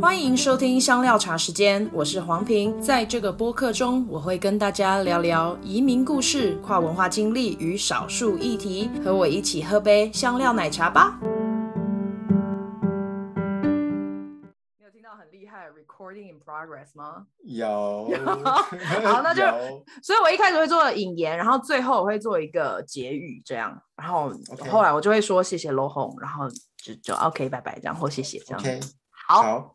欢迎收听香料茶时间，我是黄平。在这个播客中，我会跟大家聊聊移民故事、跨文化经历与少数议题。和我一起喝杯香料奶茶吧。你有听到很厉害的 recording in progress 吗？有。好，那就，所以我一开始会做引言，然后最后我会做一个结语，这样，然后后来我就会说谢谢 Lohong，然后就就 OK，拜拜，这样或谢谢这样。好。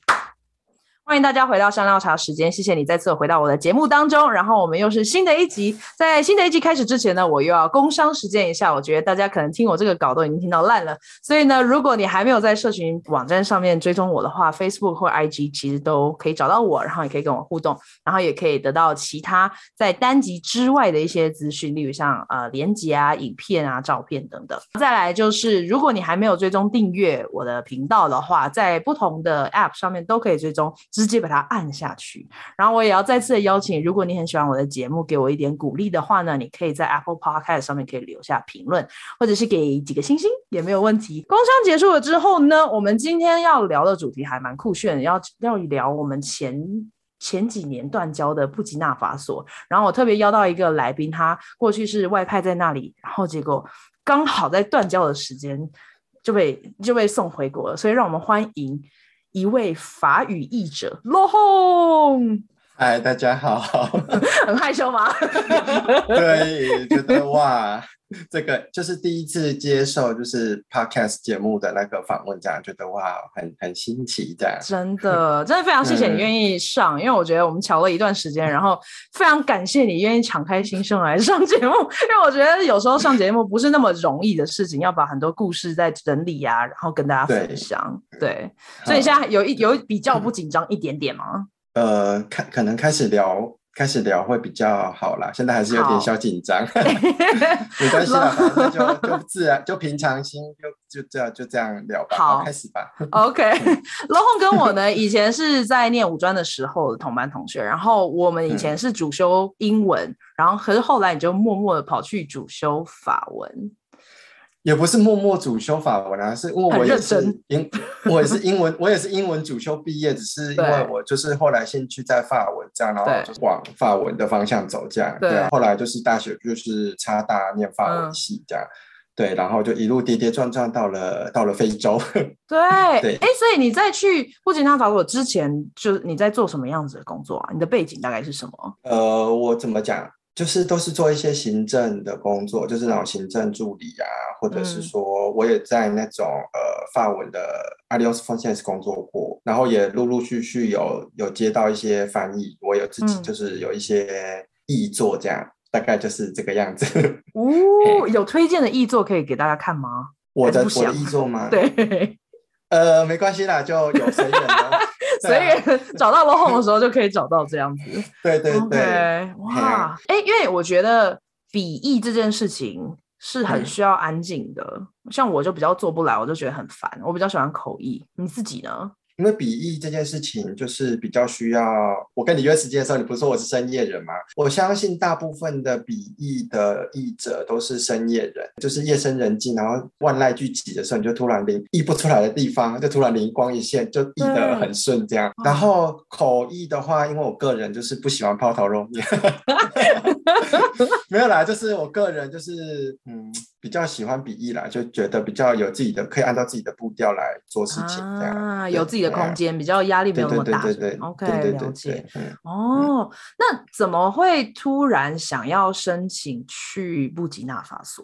欢迎大家回到香料茶时间，谢谢你再次回到我的节目当中。然后我们又是新的一集，在新的一集开始之前呢，我又要工商实践一下。我觉得大家可能听我这个稿都已经听到烂了，所以呢，如果你还没有在社群网站上面追踪我的话，Facebook 或 IG 其实都可以找到我，然后也可以跟我互动，然后也可以得到其他在单集之外的一些资讯，例如像呃连集啊、影片啊、照片等等。再来就是，如果你还没有追踪订阅我的频道的话，在不同的 App 上面都可以追踪。直接把它按下去，然后我也要再次的邀请，如果你很喜欢我的节目，给我一点鼓励的话呢，你可以在 Apple Podcast 上面可以留下评论，或者是给几个星星也没有问题。工商结束了之后呢，我们今天要聊的主题还蛮酷炫的，要要聊我们前前几年断交的布吉纳法索。然后我特别邀到一个来宾，他过去是外派在那里，然后结果刚好在断交的时间就被就被送回国了，所以让我们欢迎。一位法语译者，Lohong。嗨，大家好。很害羞吗？对，觉得哇。这个就是第一次接受就是 podcast 节目的那个访问，这样觉得哇，很很新奇，这样。真的，真的非常谢谢你愿意上，嗯，因为我觉得我们瞧了一段时间，然后非常感谢你愿意敞开心胸来上节目，因为我觉得有时候上节目不是那么容易的事情，要把很多故事在整理啊，然后跟大家分享。对，对，所以现在有一有比较不紧张一点点吗？呃，开可能开始聊。开始聊会比较好啦，现在还是有点小紧张，没关系啦，反正就就自然，就平常心，就就这样就这样聊吧。好，开始吧。OK，Lohong 跟我呢，以前是在念五专的时候的同班同学，然后我们以前是主修英文，嗯、然后可是后来你就默默的跑去主修法文。也不是默默主修法文啊，是因为我也是英，我也是英文，我也是英文主修毕业，只是因为我就是后来兴趣在法文这样，然后就往法文的方向走这样，对，后来就是大学就是插大念法文系这样，嗯，对，然后就一路跌跌撞撞到了到了非洲，对对，哎，所以你在去布吉纳法索之前，就你在做什么样子的工作啊？你的背景大概是什么？呃，我怎么讲？就是都是做一些行政的工作，就是那种行政助理啊，或者是说我也在那种、嗯、呃法文的 Alliance Française 工作过，然后也陆陆续续有有接到一些翻译，我有自己就是有一些译作这样、嗯，大概就是这个样子。哦，有推荐的译作可以给大家看吗？我的我的译作吗？对，呃，没关系啦，就有随缘的。所以找到 Lohong 的时候就可以找到这样子。对对对，okay, 哇，哎、欸，因为我觉得笔译这件事情是很需要安静的、嗯，像我就比较做不来，我就觉得很烦。我比较喜欢口译，你自己呢？因为笔译这件事情，就是比较需要。我跟你约时间的时候，你不是说我是深夜人吗？我相信大部分的笔译的译者都是深夜人，就是夜深人静，然后万籁俱寂的时候，你就突然灵译不出来的地方，就突然灵光一现，就译得很顺这样。然后口译的话，因为我个人就是不喜欢抛头露面，没有啦，就是我个人就是嗯。比较喜欢笔译啦，就觉得比较有自己的，可以按照自己的步调来做事情，这样啊，有自己的空间，比较压力没有那么大。对对对对，OK，了解。哦、嗯，那怎么会突然想要申请去布吉纳法索？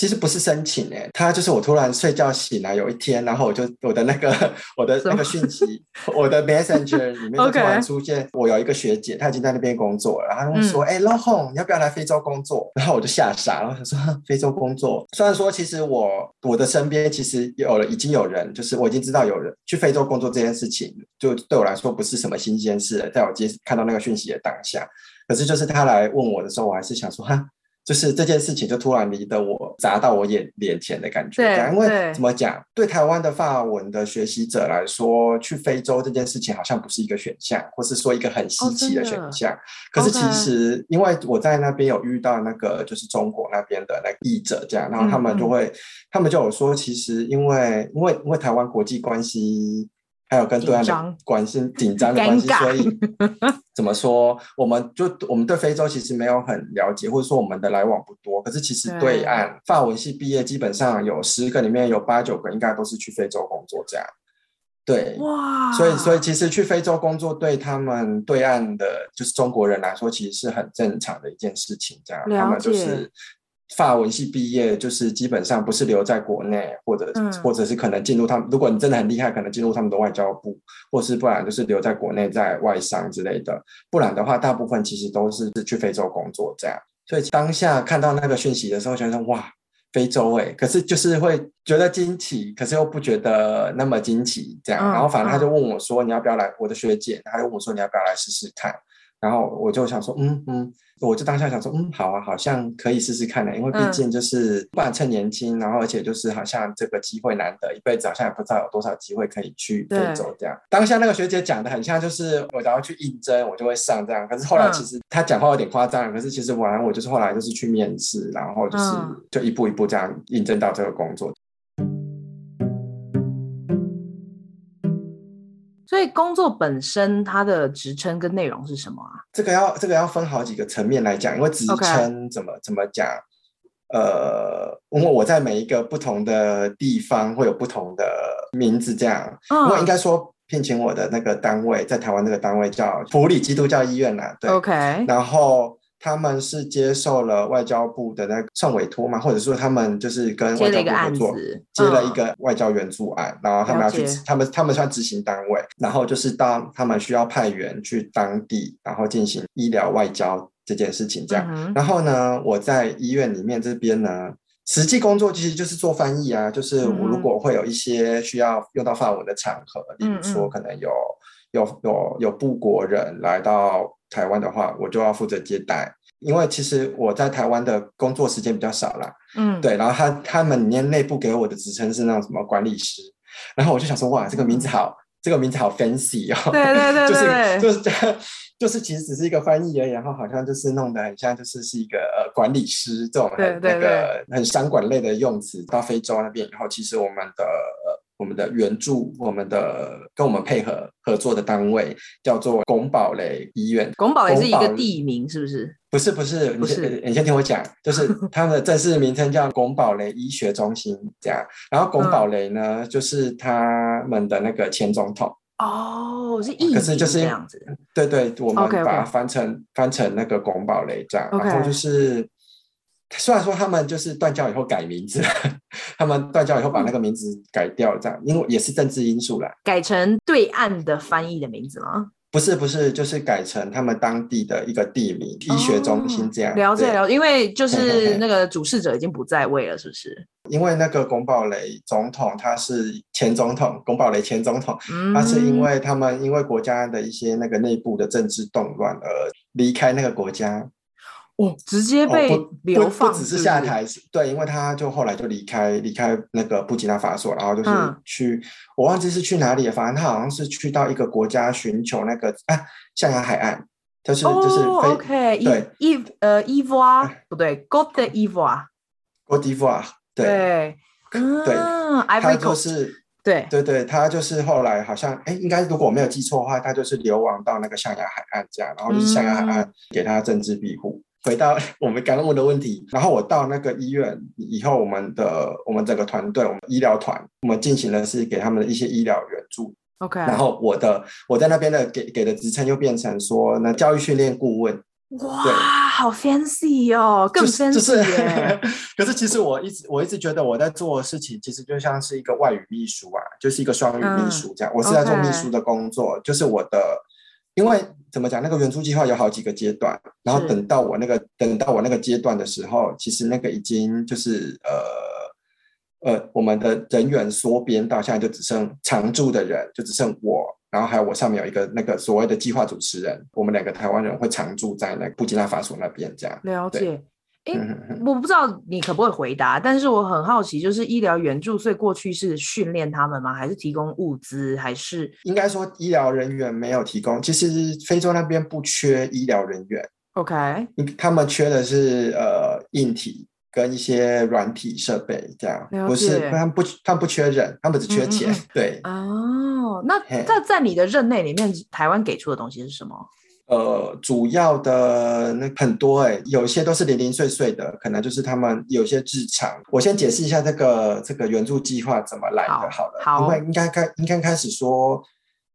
其实不是申请诶、欸，他就是我突然睡觉醒来有一天，然后我就我的那个 我的那个讯息，我的 Messenger 里面就突然 出现，我有一个学姐，她已经在那边工作了，然后她说：“哎、嗯，欸，Lohong，你要不要来非洲工作？”然后我就吓傻了，然后她说：“非洲工作？”虽然说，其实我我的身边其实有了，已经有人，就是我已经知道有人去非洲工作这件事情，就对我来说不是什么新鲜事了。在我接看到那个讯息的当下，可是就是他来问我的时候，我还是想说哈。就是这件事情就突然离得我砸到我眼脸前的感觉，对，因为怎么讲，对台湾的法文的学习者来说，去非洲这件事情好像不是一个选项，或是说一个很稀奇的选项。可是其实，因为我在那边有遇到那个就是中国那边的那个译者，这样，然后他们就会，他们就有说，其实因为因为因为台湾国际关系。还有跟对岸的关系紧张的关系，所以 怎么说，我们就我们对非洲其实没有很了解，或者说我们的来往不多。可是其实对岸法文系毕业，基本上有十个里面有八九个应该都是去非洲工作这样。对，哇，所以所以其实去非洲工作对他们对岸的就是中国人来说，其实是很正常的一件事情。这样，他们就是法文系毕业，就是基本上不是留在国内，或者、嗯、或者是可能进入他们。如果你真的很厉害，可能进入他们的外交部，或是不然就是留在国内在外商之类的。不然的话，大部分其实都是去非洲工作这样。所以当下看到那个讯息的时候，觉得哇。非洲哎、欸，可是就是会觉得惊奇，可是又不觉得那么惊奇，这样。然后反正他就问我说：“你要不要来？”我的学姐，他就问我说：“你要不要来试试看？”然后我就想说：“嗯嗯。”我就当下想说，嗯，好啊，好像可以试试看的，因为毕竟就是不然趁年轻，然后而且就是好像这个机会难得，一辈子好像也不知道有多少机会可以去非洲这样。当下那个学姐讲的很像，就是我只要去应征，我就会上这样。可是后来其实她讲话有点夸张，可是其实我我就是后来就是去面试，然后就是就一步一步这样应征到这个工作。所以工作本身它的职称跟内容是什么啊？这个要这个要分好几个层面来讲，因为职称怎么.怎么讲，呃，因为我在每一个不同的地方会有不同的名字，这样。嗯。因为应该说聘请我的那个单位在台湾那个单位叫埔里基督教医院啦，对。OK。然后。他们是接受了外交部的那个算委托嘛，或者说他们就是跟外交部合作，接了一个外交援助案，嗯、然后他们要去，他们他们算执行单位，然后就是当他们需要派员去当地，然后进行医疗外交这件事情这样。嗯、然后呢，我在医院里面这边呢，实际工作其实就是做翻译啊，就是我如果会有一些需要用到法文的场合，嗯、例如说可能有有有有部国人来到。台湾的话，我就要负责接待，因为其实我在台湾的工作时间比较少啦。嗯，对。然后他他们里面内部给我的职称是那种什么管理师，然后我就想说，哇，这个名字好，嗯、这个名字好 fancy 哦。对对 对对，就是就 是就是其实只是一个翻译而已，然后好像就是弄得很像，就是是一个呃管理师这种很那个很商管类的用词。到非洲那边，以后其实我们的。我们的援助，我们的跟我们配合合作的单位叫做拱堡垒医院。拱堡垒是一个地名，是不是？不是，不是，不是。你先听我讲，就是 他们的正式名称叫拱堡垒医学中心，这样。然后拱堡垒呢，嗯、就是他们的那个前总统。哦，是意，可是就是这样子。对对，我们把它翻成.翻成那个拱堡垒这样，然后就是。虽然说他们就是断交以后改名字，他们断交以后把那个名字改掉，这样，因为也是政治因素啦。改成对岸的翻译的名字吗？不是，不是，就是改成他们当地的一个地名，医学中心这样。了解了解，因为就是那个主事者已经不在位了，是不是？因为那个龚堡垒总统他是前总统，龚堡垒前总统，他是因为他们因为国家的一些那个内部的政治动乱而离开那个国家。哦，直接被流放，不，不，不只是下台，是对，因为他就后来就离开离开那个布吉纳法索，然后就是去，嗯、我忘记是去哪里了，反正他好像是去到一个国家寻求那个啊，象牙海岸，就是、哦、就是非 OK，对，伊呃伊沃啊，不对 d'Ivoire，对对，对，他就是对。对对，他就是后来好像哎，应该如果我没有记错的话，他就是流亡到那个象牙海岸这样，然后就是象牙海岸给他政治庇护。嗯回到 我们刚刚问的问题，然后我到那个医院以后，我们的我们整个团队，我们医疗团，我们进行的是给他们的一些医疗援助。OK，然后我的我在那边的给给的职称又变成说那教育训练顾问。哇，好 fancy 哦，更 fancy 就是，就是，可是其实我一直我一直觉得我在做的事情，其实就像是一个外语秘书啊，就是一个双语秘书这样。嗯、我是在做秘书的工作，Okay. 就是我的。因为怎么讲，那个援助计划有好几个阶段，然后等到我那个等到我那个阶段的时候，其实那个已经就是呃呃，我们的人员缩编到现在就只剩常驻的人，就只剩我，然后还有我上面有一个那个所谓的计划主持人，我们两个台湾人会常驻在那个布吉纳法索那边，这样了解。哎，我不知道你可不可以回答，但是我很好奇，就是医疗援助，所以过去是训练他们吗？还是提供物资？还是应该说医疗人员没有提供？其实非洲那边不缺医疗人员，OK，他们缺的是呃硬体，跟一些软体设备这样。不是他们不他们不缺人，他们只缺钱。嗯嗯对哦，那在在你的任内里面，台湾给出的东西是什么？呃，主要的那很多哎、欸，有些都是零零碎碎的，可能就是他们有些日常。我先解释一下这个这个援助计划怎么来的，好了，好，因为应该开应该开始说，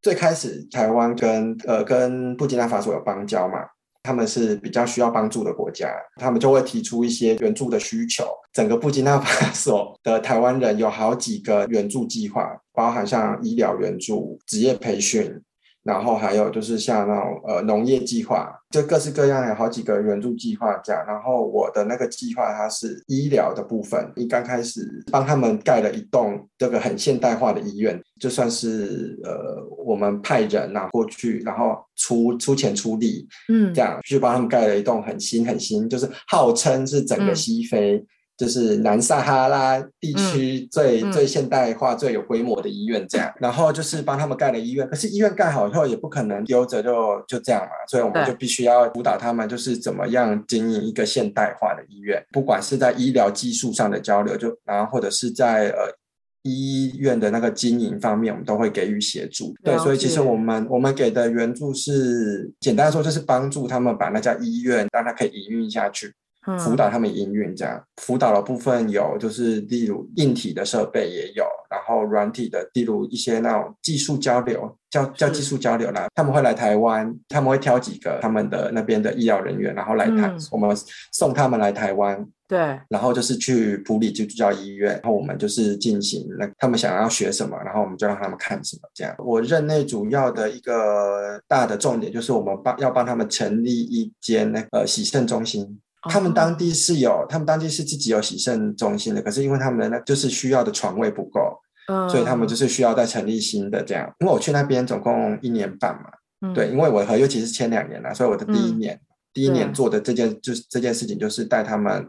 最开始台湾跟呃跟布基纳法索有邦交嘛。他们是比较需要帮助的国家，他们就会提出一些援助的需求。整个布基纳法索的台湾人有好几个援助计划，包含像医疗援助、职业培训。然后还有就是像那种呃农业计划，就各式各样有好几个援助计划这样。然后我的那个计划它是医疗的部分，一刚开始帮他们盖了一栋这个很现代化的医院，就算是呃我们派人呐、啊、过去，然后出出钱出力，嗯，这样去帮他们盖了一栋很新很新，就是号称是整个西非。嗯就是南撒哈拉地区最、嗯、最现代化、嗯、最有规模的医院，这样，然后就是帮他们盖了医院。可是医院盖好以后，也不可能丢着就就这样嘛，所以我们就必须要辅导他们，就是怎么样经营一个现代化的医院，不管是在医疗技术上的交流，就然后或者是在呃医院的那个经营方面，我们都会给予协助。对，所以其实我们我们给的援助是简单说，就是帮助他们把那家医院让它可以营运下去。辅导他们营运这样，辅导的部分有，就是例如硬体的设备也有，然后软体的，例如一些那种技术交流，叫叫技术交流啦。他们会来台湾，他们会挑几个他们的那边的医疗人员，然后来台，嗯、我们送他们来台湾，对，然后就是去普里基督教医院，然后我们就是进行那他们想要学什么，然后我们就让他们看什么这样。我任内主要的一个大的重点就是我们帮要帮他们成立一间那个洗肾中心。他们当地是有，他们当地是自己有洗肾中心的，可是因为他们的那就是需要的床位不够，嗯，所以他们就是需要再成立新的这样。因为我去那边总共一年半嘛，嗯，对，因为我和尤其是签两年了，所以我的第一年，嗯，第一年做的这件就是这件事情就是带他们。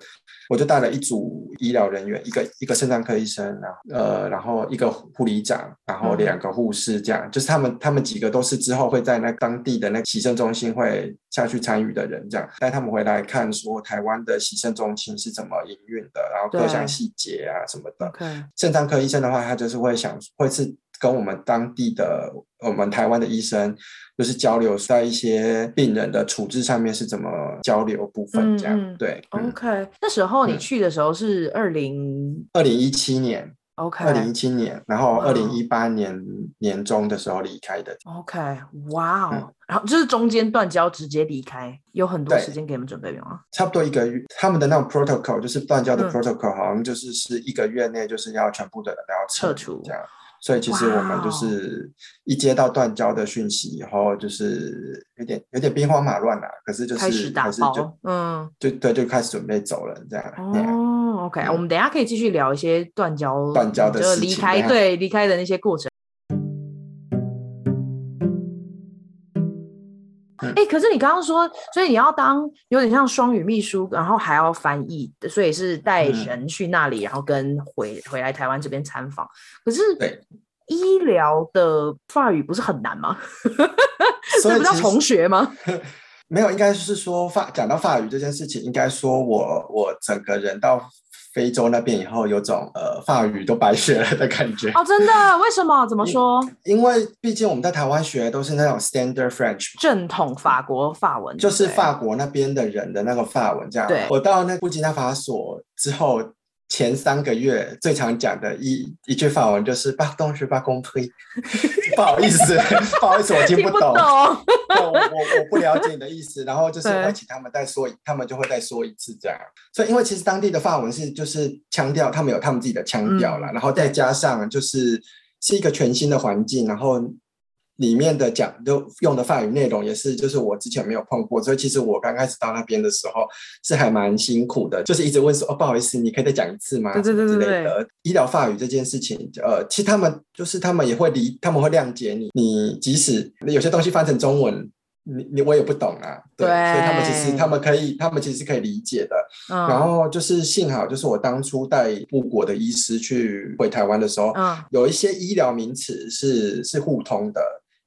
我就带了一组医疗人员，一个一个肾脏科医生，然后呃，然后一个护理长，然后两个护士，这样、嗯、就是他们他们几个都是之后会在那当地的那洗肾中心会下去参与的人，这样带他们回来看说台湾的洗肾中心是怎么营运的，然后各项细节啊什么的。肾脏科医生的话，他就是会想会是跟我们当地的我们台湾的医生。就是交流在一些病人的处置上面是怎么交流部分这样，嗯、对。OK，、嗯、那时候你去的时候是二零二零一七年，OK，二零一七年，然后二零一八年年中的时候离开的。OK，哇哦，嗯、然后就是中间断交直接离开，有很多时间给你们准备吗？差不多一个月，他们的那种 protocol 就是断交的 protocol，、嗯、好像就是是一个月内就是要全部的人都要撤除这样。所以其实我们就是一接到断交的讯息以后，就是有点有点兵荒马乱了。可是就是开始打包，嗯，就对，就开始准备走了这样。哦，OK，我们等一下可以继续聊一些断交断交的事情，离开对离开的那些过程。哎、欸，可是你刚刚说，所以你要当有点像双语秘书，然后还要翻译，所以是带人去那里，嗯、然后跟回回来台湾这边参访。可是，医疗的法语不是很难吗？这不叫重学吗？没有，应该是说法讲到法语这件事情，应该说我我整个人到。非洲那边以后有种呃法语都白学了的感觉哦，真的？为什么？怎么说？因为毕竟我们在台湾学的都是那种 Standard French 正统法国法文，就是法国那边的人的那个法文这样。对，我到那布吉纳法索之后。前三个月最常讲的一一句法文就是“巴东是巴公推”，不好意思，不好意思，我听不懂，不懂我我我不了解你的意思。然后就是会请他们再说，他们就会再说一次这样。所以因为其实当地的法文是就是腔调，他们有他们自己的腔调啦，嗯、然后再加上就是是一个全新的环境，然后。里面的讲都用的法语内容也是，就是我之前没有碰过，所以其实我刚开始到那边的时候是还蛮辛苦的，就是一直问说哦，不好意思，你可以再讲一次吗？对对对对对。之类的医疗法语这件事情，呃，其实他们就是他们也会理，他们会谅解你，你即使有些东西翻成中文，你你我也不懂啊，对，对所以他们其实他们可以，他们其实是可以理解的。嗯。然后就是幸好，就是我当初带布国的医师去回台湾的时候，嗯，有一些医疗名词是是互通的。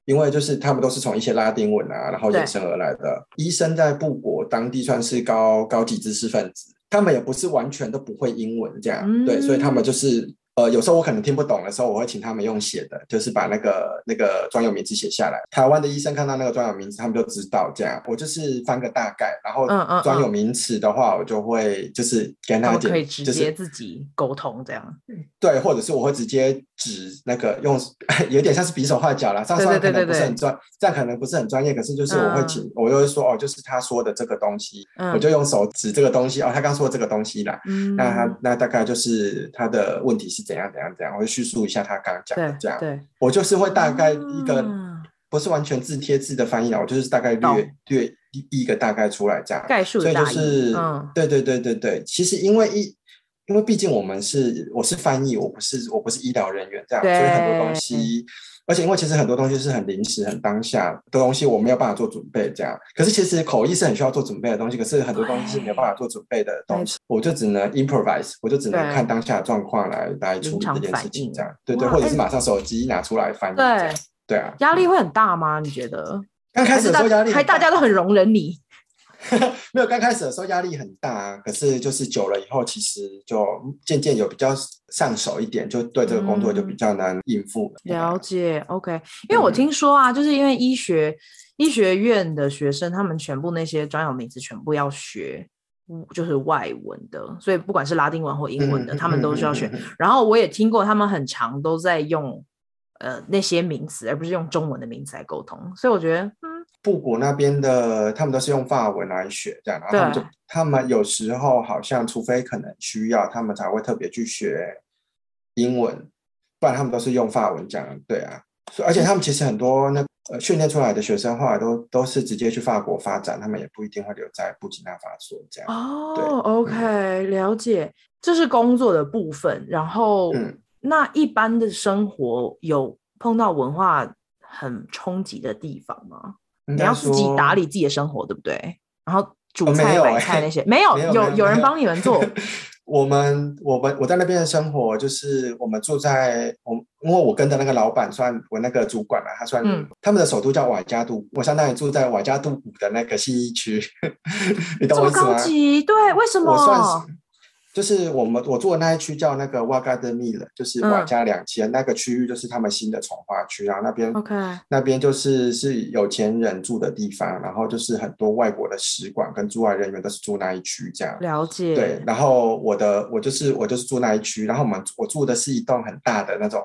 因为就是他们都是从一些拉丁文啊，然后衍生而来的。医生在布国当地算是高高级知识分子，他们也不是完全都不会英文这样，嗯、对，所以他们就是。呃，有时候我可能听不懂的时候，我会请他们用写的，就是把那个那个专有名词写下来。台湾的医生看到那个专有名词，他们就知道这样。我就是翻个大概，然后专有名词的话，我就会就是跟他讲，可以直接自己沟通这样。对，或者是我会直接指那个用，有点像是比手画脚啦。这样可能不是很专，这样可能不是很专业。可是就是我会请，嗯、我就会说哦，就是他说的这个东西，嗯、我就用手指这个东西哦，他刚说的这个东西啦。嗯、那他那大概就是他的问题是。怎样怎样怎样？我会叙述一下他刚刚讲的这样。对，对我就是会大概一个，不是完全字贴字的翻译啊，我就是大概略略一一个大概出来这样。概述。所以就是，嗯、对对对对对。其实因为一，因为毕竟我们是我是翻译，我不是我不是医疗人员这样，所以很多东西。而且因为其实很多东西是很临时、很当下的东西，我没有办法做准备这样。可是其实口译是很需要做准备的东西，可是很多东西是没有办法做准备的东西，我就只能 improvise，我就只能看当下的状况来来处理这件事情这样。对对，或者是马上手机拿出来翻译。对对啊，压力会很大吗？你觉得？刚开始的时候压力，还大家都很容忍你。没有，刚开始的时候压力很大啊，可是就是久了以后，其实就渐渐有比较上手一点，就对这个工作就比较难应付了。嗯、了解，OK。因为我听说啊，嗯、就是因为医学医学院的学生，他们全部那些专有名词全部要学，就是外文的，所以不管是拉丁文或英文的，嗯、他们都需要学。然后我也听过，他们很常都在用呃那些名词，而不是用中文的名词来沟通。所以我觉得，嗯。布谷那边的，他们都是用法文来学，这样，然后他们就，他们有时候好像，除非可能需要，他们才会特别去学英文，不然他们都是用法文讲，对啊，而且他们其实很多那呃训练出来的学生，后来都都是直接去法国发展，他们也不一定会留在布吉纳法索这样。哦对，OK，嗯，了解，这是工作的部分，然后，嗯，那一般的生活有碰到文化很冲击的地方吗？你要自己打理自己的生活，对不对？然后煮菜、买菜那些，没有，有有人帮你们做。我们我们我在那边的生活，就是我们住在我，因为我跟的那个老板算我那个主管嘛，他算他们的首都叫瓦加杜，我相当于住在瓦加杜谷的那个信义区。你懂我意思吗？对，为什么？就是我们我住的那一区叫那个瓦加德米了，就是瓦加两千、嗯、那个区域，就是他们新的从化区，然后那边 Okay. 那边就是是有钱人住的地方，然后就是很多外国的使馆跟驻外人员都是住那一区这样。了解。对，然后我的我就是我就是住那一区，然后我们我住的是一栋很大的那种，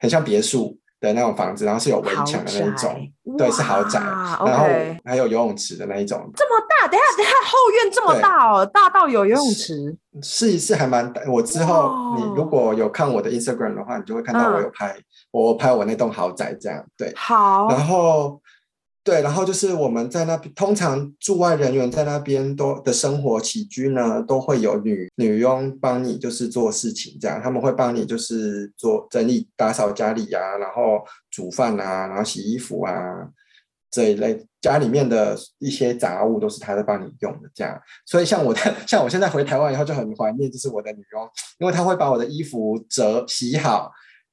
很像别墅。的那种房子，然后是有围墙的那一种，对，是豪宅，然后还有游泳池的那一种。这么大，等下等下，后院这么大哦，大到有游泳池。试一试还蛮大。我之后你如果有看我的 Instagram 的话，你就会看到我有拍，我拍我那栋豪宅这样，对。好。然后。对，然后就是我们在那边，通常驻外人员在那边都的生活起居呢，都会有女女佣帮你就是做事情，这样他们会帮你就是做整理打扫家里啊，然后煮饭啊，然后洗衣服啊这一类家里面的一些杂物都是他在帮你用的，这样。所以像我的 像我现在回台湾以后就很怀念，就是我的女佣，因为她会把我的衣服折洗好。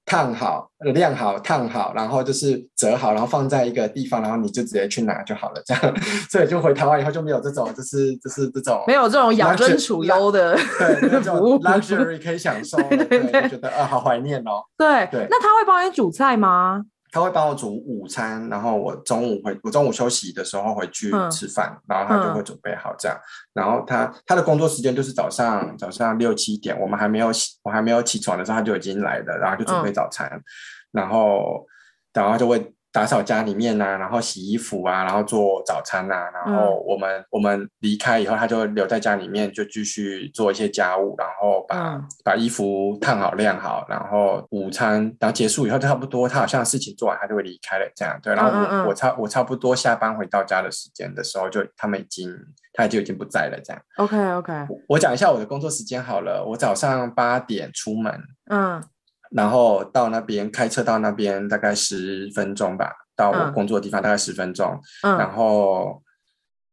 烫好、晾好、烫好，然后就是折好，然后放在一个地方，然后你就直接去拿就好了。这样，所以就回台湾以后就没有这种，就是就是这种没有这种养尊处优的对这种 luxury 可以享受。对，对，觉得啊，好怀念哦。对对，那他会帮你煮菜吗？他会帮我煮午餐，然后我中午回我中午休息的时候回去吃饭，嗯、然后他就会准备好这样。嗯、然后他他的工作时间就是早上早上六七点，我们还没有起我还没有起床的时候他就已经来了，然后就准备早餐，嗯、然后然后就会。打扫家里面啊，然后洗衣服啊，然后做早餐啊，然后我们、嗯、我们离开以后，他就留在家里面，就继续做一些家务，然后把、嗯、把衣服烫好晾好，然后午餐，然后结束以后就差不多，他好像事情做完，他就会离开了，这样对。然后我、嗯嗯、我差我差不多下班回到家的时间的时候，就他们已经他就已经不在了，这样。OK OK，我，我讲一下我的工作时间好了，我早上八点出门，嗯。然后到那边开车到那边大概十分钟吧，到我工作的地方大概十分钟。嗯，然后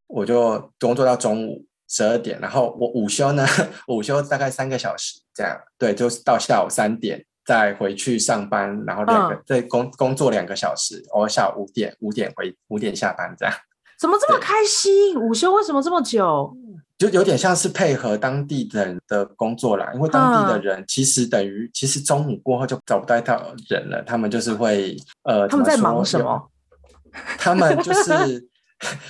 我就工作到中午十二点，然后我午休呢，午休大概三个小时这样。对，就是到下午三点再回去上班，然后两个、嗯、再工工作两个小时，我下午五点五点回五点下班这样。怎么这么开心？午休为什么这么久？就有点像是配合当地的人的工作啦，因为当地的人其实等于、嗯、其实中午过后就找不到人了，他们就是会呃，他们在忙什么？他们就 是。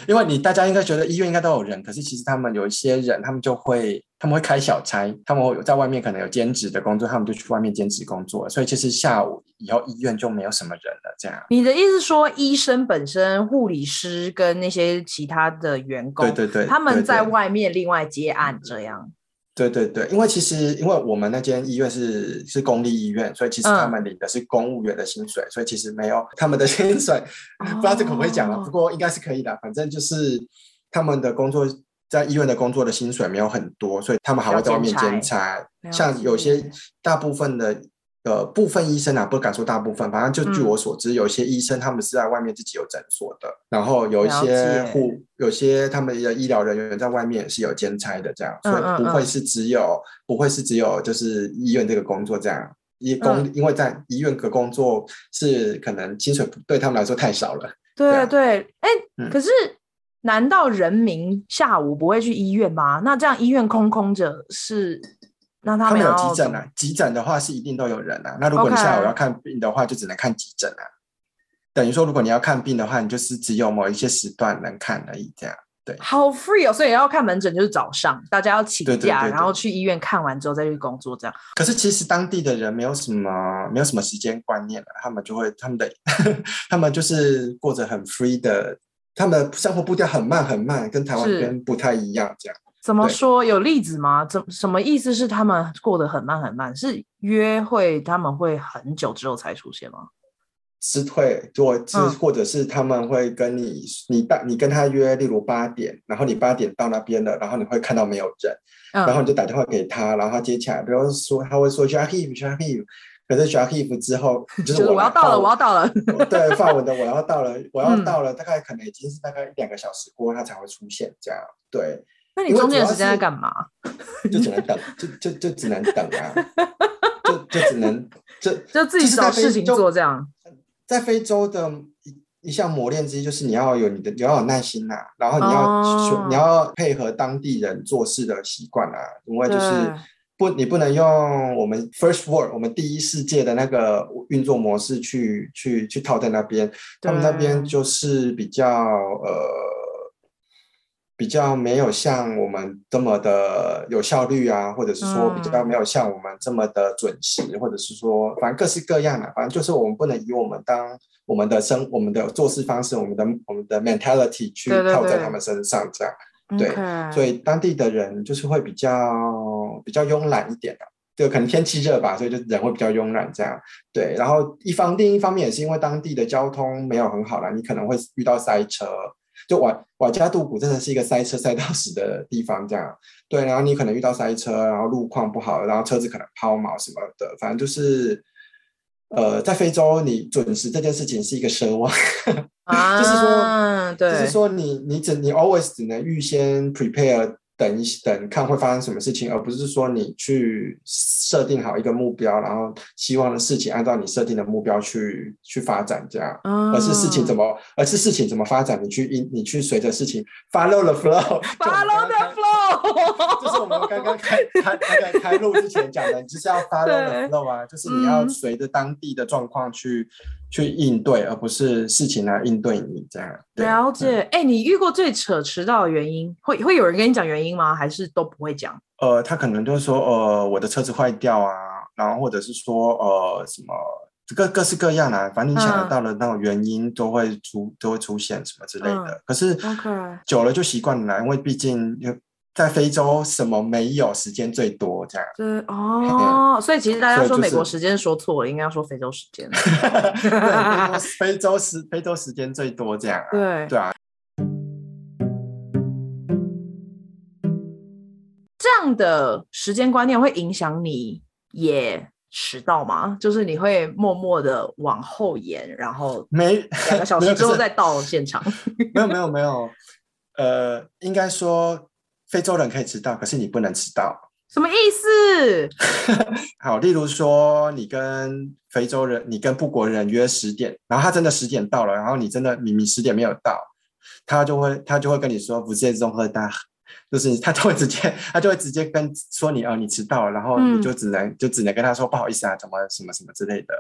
因为你大家应该觉得医院应该都有人，可是其实他们有一些人，他们就会他们会开小差，他们会在外面可能有兼职的工作，他们就去外面兼职工作，所以其实下午以后医院就没有什么人了。这样，你的意思说，医生本身、护理师跟那些其他的员工，对对对，他们在外面另外接案这样。对对对，因为其实因为我们那间医院是是公立医院，所以其实他们领的是公务员的薪水，嗯、所以其实没有他们的薪水，哦、不知道这可不可以讲了，不过应该是可以的。反正就是他们的工作在医院的工作的薪水没有很多，所以他们还会在外面兼差，像有些大部分的。呃，部分医生啊，不敢说大部分，反正就据我所知，嗯、有一些医生他们是在外面自己有诊所的，然后有一些护，有些他们的医疗人员在外面也是有兼差的，这样，所以不会是只有，嗯嗯嗯不会是只有就是医院这个工作这样，医工，嗯、因为在医院的工作是可能薪水对他们来说太少了。对对，哎、可是难道人民下午不会去医院吗？那这样医院空空着是？那他们，有急诊啊，急诊的话是一定都有人啊。那如果你下午要看病的话，就只能看急诊啊。等于说，如果你要看病的话，你就是只有某一些时段能看而已。这样对。好 free 哦，所以要看门诊就是早上，大家要请假，对对对对，然后去医院看完之后再去工作这样。可是其实当地的人没有什么没有什么时间观念了，他们就会他们的 他们就是过着很 free 的，他们的生活步调很慢很慢，跟台湾这边不太一样这样。怎么说？有例子吗？怎什么意思是他们过得很慢很慢？是约会他们会很久之后才出现吗？是会，或是或者是他们会跟你，你大你跟他约，例如八点，然后你八点到那边了，然后你会看到没有人，嗯、然后你就打电话给他，然后他接起来，比如说他会说 J'arrive，J'arrive，可是 J'arrive 之后 就是我，要到了，我要到了，对，法文的我要到了，我要到了，大概可能已经是大概一两个小时过后他才会出现，这样对。那你中间的时间在干嘛？就只能等，就就就只能等啊，就就只能就 就自己找事情做这样。在非洲的一一项磨练之一就是你要有你的你要有耐心呐、啊，然后你要、哦、你要配合当地人做事的习惯啊，因为就是不你不能用我们 first world 我们第一世界的那个运作模式去去去套在那边，他们那边就是比较呃。比较没有像我们这么的有效率啊，或者是说比较没有像我们这么的准时，嗯、或者是说反正各式各样的，反正就是我们不能以我们当我们的生我们的做事方式，我们的我们的 mentality 去套在他们身上这样，对，所以当地的人就是会比较比较慵懒一点的，就可能天气热吧，所以就人会比较慵懒这样，对，然后一方另一方面也是因为当地的交通没有很好啦，你可能会遇到塞车。就瓦瓦加杜古真的是一个塞车塞到死的地方，这样对，然后你可能遇到塞车，然后路况不好，然后车子可能抛锚什么的，反正就是，呃，在非洲你准时这件事情是一个奢望，啊、就是说，对就是说你你只你 always 只能预先 prepare。等一等，看会发生什么事情，而不是说你去设定好一个目标，然后希望的事情按照你设定的目标去去发展，这样，嗯、而是事情怎么，而是事情怎么发展，你去你去随着事情 follow the flow，follow the flow，就是我们刚刚开开开开录之前讲的，你就是要 follow the flow 啊，就是你要随着当地的状况去。去应对，而不是事情来应对你这样。了解，哎、嗯欸，你遇过最扯迟到的原因，会会有人跟你讲原因吗？还是都不会讲？呃，他可能就是说，呃，我的车子坏掉啊，然后或者是说，呃，什么各各式各样啊，反正你想得到的那种原因都会出，嗯、都会出现什么之类的。嗯、可是久了就习惯了，因为毕竟在非洲什么没有时间最多这样？对哦，所以其实大家说美国时间说错了，应该要说非洲时间。非洲时非洲时间最多这样啊？对对啊。这样的时间观念会影响你也迟到吗？就是你会默默的往后延，然后没两个小时 之后再到现场？没有没有没有，呃，应该说。非洲人可以迟到，可是你不能迟到。什么意思？好，例如说，你跟非洲人，你跟布国人约十点，然后他真的十点到了，然后你真的明明十点没有到，他就会他就会跟你说，不是这种喝大，就是他就会直接，他就会直接跟说你哦，你迟到了，然后你就只能、嗯、就只能跟他说不好意思啊，怎么什么什么之类的，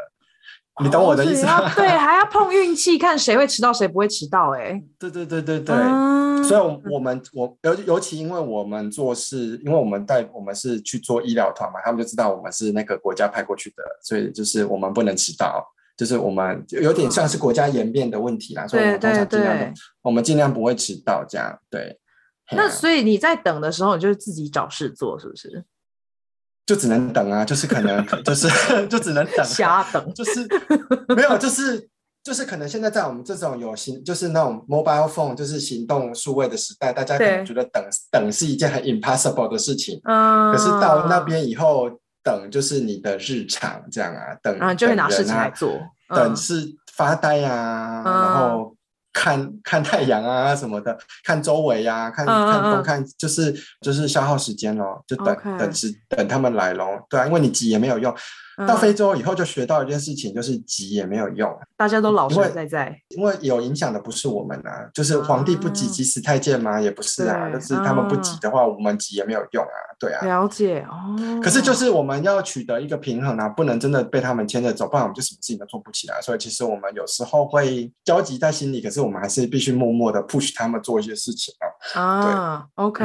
你懂我的意思吗？哦、对，还要碰运气，看谁会迟到，谁不会迟到、欸。哎，对对对对对，嗯、所以我，我们我尤尤其因为我们做事，因为我们带我们是去做医疗团嘛，他们就知道我们是那个国家派过去的，所以就是我们不能迟到，就是我们有点像是国家颜面的问题啦，嗯、所以我们通常尽量，我们尽量不会迟到，这样对。那所以你在等的时候，你就是自己找事做，是不是？就只能等啊，就是可能就是 就只能等，瞎等，就是没有，就是就是可能现在在我们这种有行，就是那种 mobile phone，就是行动数位的时代，大家可能觉得等等是一件很 impossible 的事情。嗯。可是到那边以后，等就是你的日常这样啊，等啊就会拿事情来做，等是发呆啊，然后。看 看太阳啊什么的，看周围呀、啊，看看东看，就是就是消耗时间咯，就等 Okay. 等时等他们来咯。对啊，因为你急也没有用。到非洲以后就学到一件事情，就是急也没有用，大家都老实在在。因为有影响的不是我们啊，就是皇帝不急急死太监吗？也不是啊，就是他们不急的话，我们急也没有用啊，对啊。了解哦。可是就是我们要取得一个平衡啊，不能真的被他们牵着走，不然我们就什么事情都做不起来。所以其实我们有时候会焦急在心里，可是我们还是必须默默的 push 他们做一些事情啊。啊，OK，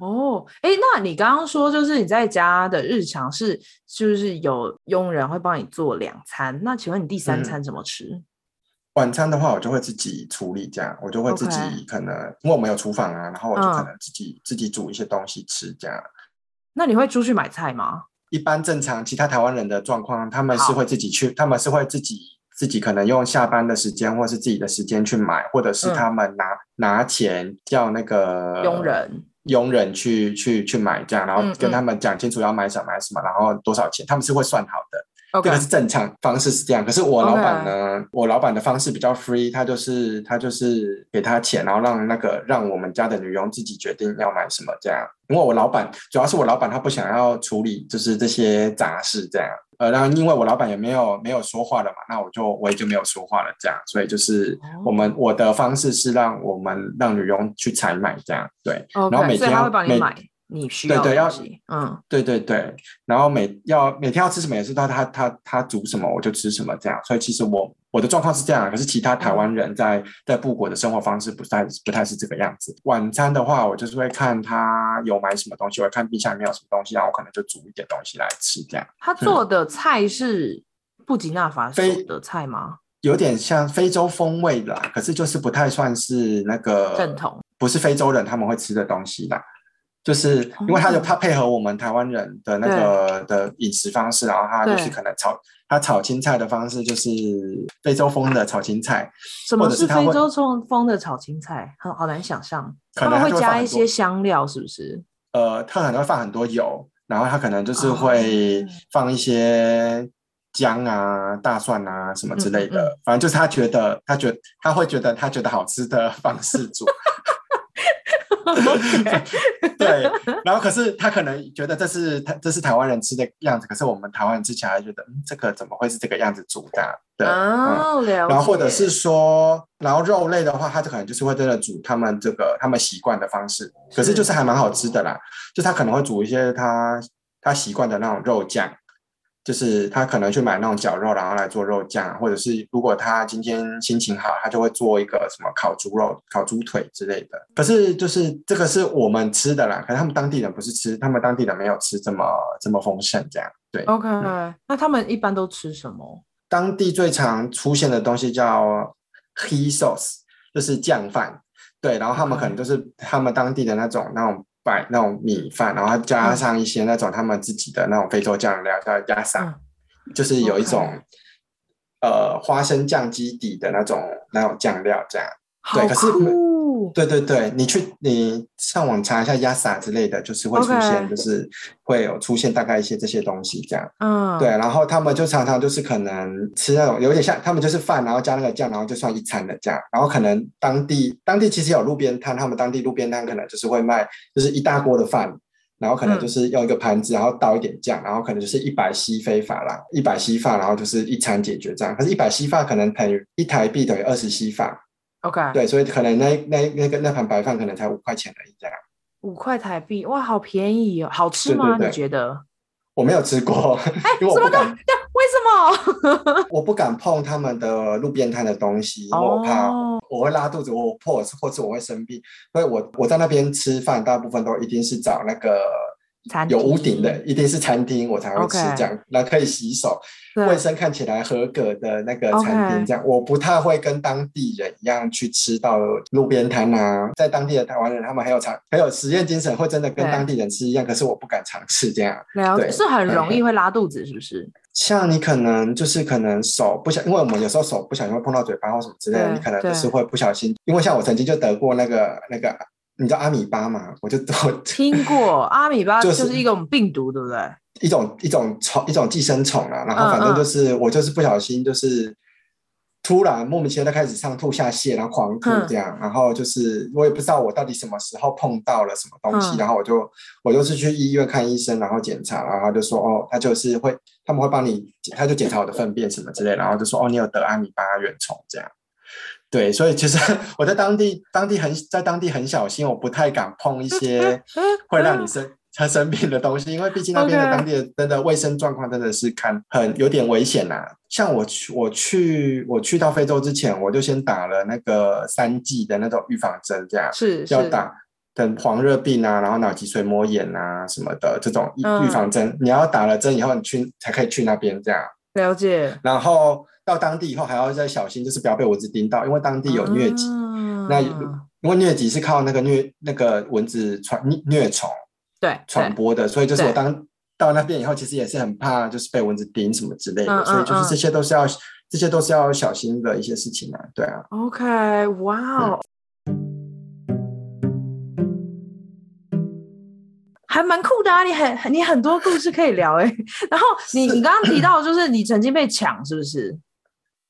哦，哎，那你刚刚说就是你在家的日常是就是有。佣人会帮你做两餐，那请问你第三餐怎么吃？嗯、晚餐的话，我就会自己处理，这样我就会自己可能.因为我们有厨房啊，然后我就可能自己、嗯、自己煮一些东西吃，这样。那你会出去买菜吗？一般正常其他台湾人的状况，他们是会自己去，他们是会自己自己可能用下班的时间或是自己的时间去买，或者是他们拿、嗯、拿钱叫那个佣人。佣人去去去买这样，然后跟他们讲清楚要买什么买什么，然后多少钱，他们是会算好的。这个是正常方式是这样。可是我老板呢.我老板的方式比较 free，他就是他就是给他钱，然后让那个让我们家的女佣自己决定要买什么这样。因为我老板主要是我老板他不想要处理就是这些杂事这样。呃，然后因为我老板也没有没有说话了嘛，那我就我也就没有说话了，这样，所以就是我们、哦、我的方式是让我们让女佣去采买，这样对，Okay, 然后每天要每你需要对对要嗯对对对，然后每要每天要吃什么也是他他他他煮什么我就吃什么这样，所以其实我我的状况是这样，可是其他台湾人在、嗯、在布国的生活方式不太不太是这个样子。晚餐的话，我就是会看他有买什么东西，我看冰箱里面有什么东西，然后我可能就煮一点东西来吃这样。他做的菜是布吉纳法索的菜吗？有点像非洲风味的，可是就是不太算是那个正统，不是非洲人他们会吃的东西啦。就是因为他就他配合我们台湾人的那个的饮食方式，然后他就是可能炒他炒青菜的方式就是非洲风的炒青菜。什么是非洲风的炒青菜？很好难想象，他们会加一些香料，是不是？呃，他可能会放很多油，然后他可能就是会放一些姜啊、大蒜啊什么之类的，反正就是他觉得他觉得他会觉得他觉得好吃的方式煮。对，然后可是他可能觉得这是他这是台湾人吃的样子，可是我们台湾人吃起来觉得，嗯，这个怎么会是这个样子煮的？对。然后或者是说，然后肉类的话，他就可能就是会真的煮他们这个他们习惯的方式，可是就是还蛮好吃的啦。就他可能会煮一些他他习惯的那种肉酱。就是他可能去买那种绞肉，然后来做肉酱，或者是如果他今天心情好，他就会做一个什么烤猪肉、烤猪腿之类的。可是就是这个是我们吃的啦，可是他们当地人不是吃，他们当地人没有吃这么这么丰盛这样。对，OK，嗯，那他们一般都吃什么？当地最常出现的东西叫 he sauce，就是酱饭。对，然后他们可能就是他们当地的那种那种。摆那种米饭，然后加上一些那种他们自己的那种非洲酱料，叫亚萨，嗯、就是有一种.呃花生酱基底的那种那种酱料，这样。对，可是。对对对，你去你上网查一下亚萨之类的，就是会出现，就是会有出现大概一些这些东西这样。嗯，对，然后他们就常常就是可能吃那种有点像，他们就是饭，然后加那个酱，然后就算一餐的这样。然后可能当地当地其实有路边摊，他们当地路边摊可能就是会卖，就是一大锅的饭，然后可能就是用一个盘子，然后倒一点酱，然后可能就是一百西非法啦，一百西法，然后就是一餐解决这样。可是，一百西法可能等于一台币等于二十西法。OK，对，所以可能那那那个那盘白饭可能才五块钱而已，这样。五块台币，哇，好便宜哦！好吃吗？对对对，你觉得？我没有吃过，哎，因为我不敢。为什么？我不敢碰他们的路边摊的东西，因为我怕我会拉肚子，我破或是我会生病。所以我我在那边吃饭，大部分都一定是找那个。有屋顶的一定是餐厅，我才会吃这样，那.可以洗手，卫生看起来合格的那个餐厅这样。我不太会跟当地人一样去吃到路边摊啊，在当地的台湾人，他们很有尝很有实验精神，会真的跟当地人吃一样。可是我不敢尝试这样，对，是很容易会拉肚子，是不是？像你可能就是可能手不小，因为我们有时候手不小心会碰到嘴巴或什么之类的，你可能就是会不小心。因为像我曾经就得过那个那个。你知道阿米巴吗？我就我 听过阿米巴，就是一种病毒，对不对？一种一种虫，一种寄生虫啊。然后反正就是、嗯嗯、我就是不小心，就是突然莫名其妙的开始上吐下泻，然后狂吐这样、嗯。然后就是我也不知道我到底什么时候碰到了什么东西。嗯、然后我就我就是去医院看医生，然后检查，然后他就说哦，他就是会他们会帮你，他就检查我的粪便什么之类，然后就说哦，你有得阿米巴原虫这样。对，所以其实 我在当地，当地很在当地很小心，我不太敢碰一些 会让你生他 生病的东西，因为毕竟那边的当地的真的卫生状况真的是看很有点危险呐、啊。像我去我去我去到非洲之前，我就先打了那个三剂的那种预防针，这样是要打等黄热病啊，然后脑脊髓膜炎啊什么的这种预防针、嗯，你要打了针以后，你去才可以去那边这样。了解，然后。到当地以后还要再小心，就是不要被蚊子叮到，因为当地有疟疾。嗯、那因为疟疾是靠那个疟那个蚊子传疟虫对传播的，所以就是我当到那边以后，其实也是很怕，就是被蚊子叮什么之类的，嗯、所以就是这些都是要、嗯、这些都是要小心的一些事情啊。对啊。OK，哇、wow 嗯，还蛮酷的啊！你很你很多故事可以聊哎。然后你你刚刚提到就是你曾经被抢，是不是？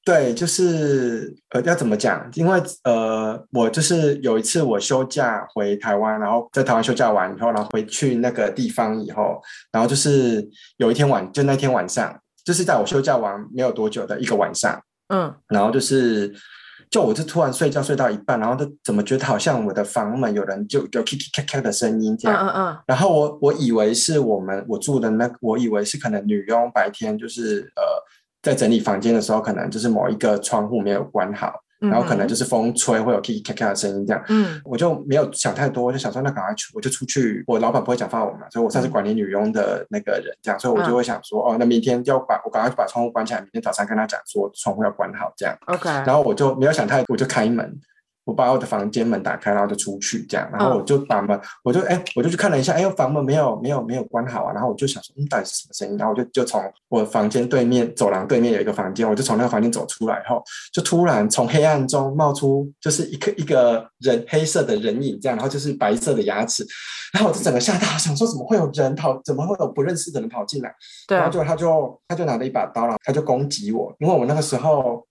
对，就是呃，要怎么讲？因为呃，我就是有一次我休假回台湾，然后在台湾休假完以后，然后回去那个地方以后，然后就是有一天晚，就那天晚上，就是在我休假完没有多久的一个晚上，嗯，然后就是，就我就突然睡觉睡到一半，然后就怎么觉得好像我的房门有人就有咔咔咔咔的声音这样，嗯嗯嗯，然后我我以为是我们我住的那，我以为是可能女佣白天就是呃。在整理房间的时候，可能就是某一个窗户没有关好，嗯、然后可能就是风吹会有咔咔咔的声音这样。嗯，我就没有想太多，我就想说那赶快去，我就出去。我老板不会讲法文嘛，所以我算是管理女佣的那个人这样，所以我就会想说，嗯、哦，那明天要把我赶快把窗户关起来，明天早上跟他讲说窗户要关好这样。OK，然后我就没有想太多，我就开门。我把我的房间门打开，然后就出去这样，然后我就把门，我就哎、欸，我就去看了一下，哎，房门没有没有没有关好啊，然后我就想说，嗯，到底是什么声音？然后我就就从我房间对面走廊对面有一个房间，我就从那个房间走出来后，就突然从黑暗中冒出就是一个一个人黑色的人影这样，然后就是白色的牙齿，然后我就整个吓到，想说怎么会有人跑，怎么会有不认识的人跑进来？对，然后就他就他就拿了一把刀，然后他就攻击我，因为我那个时候。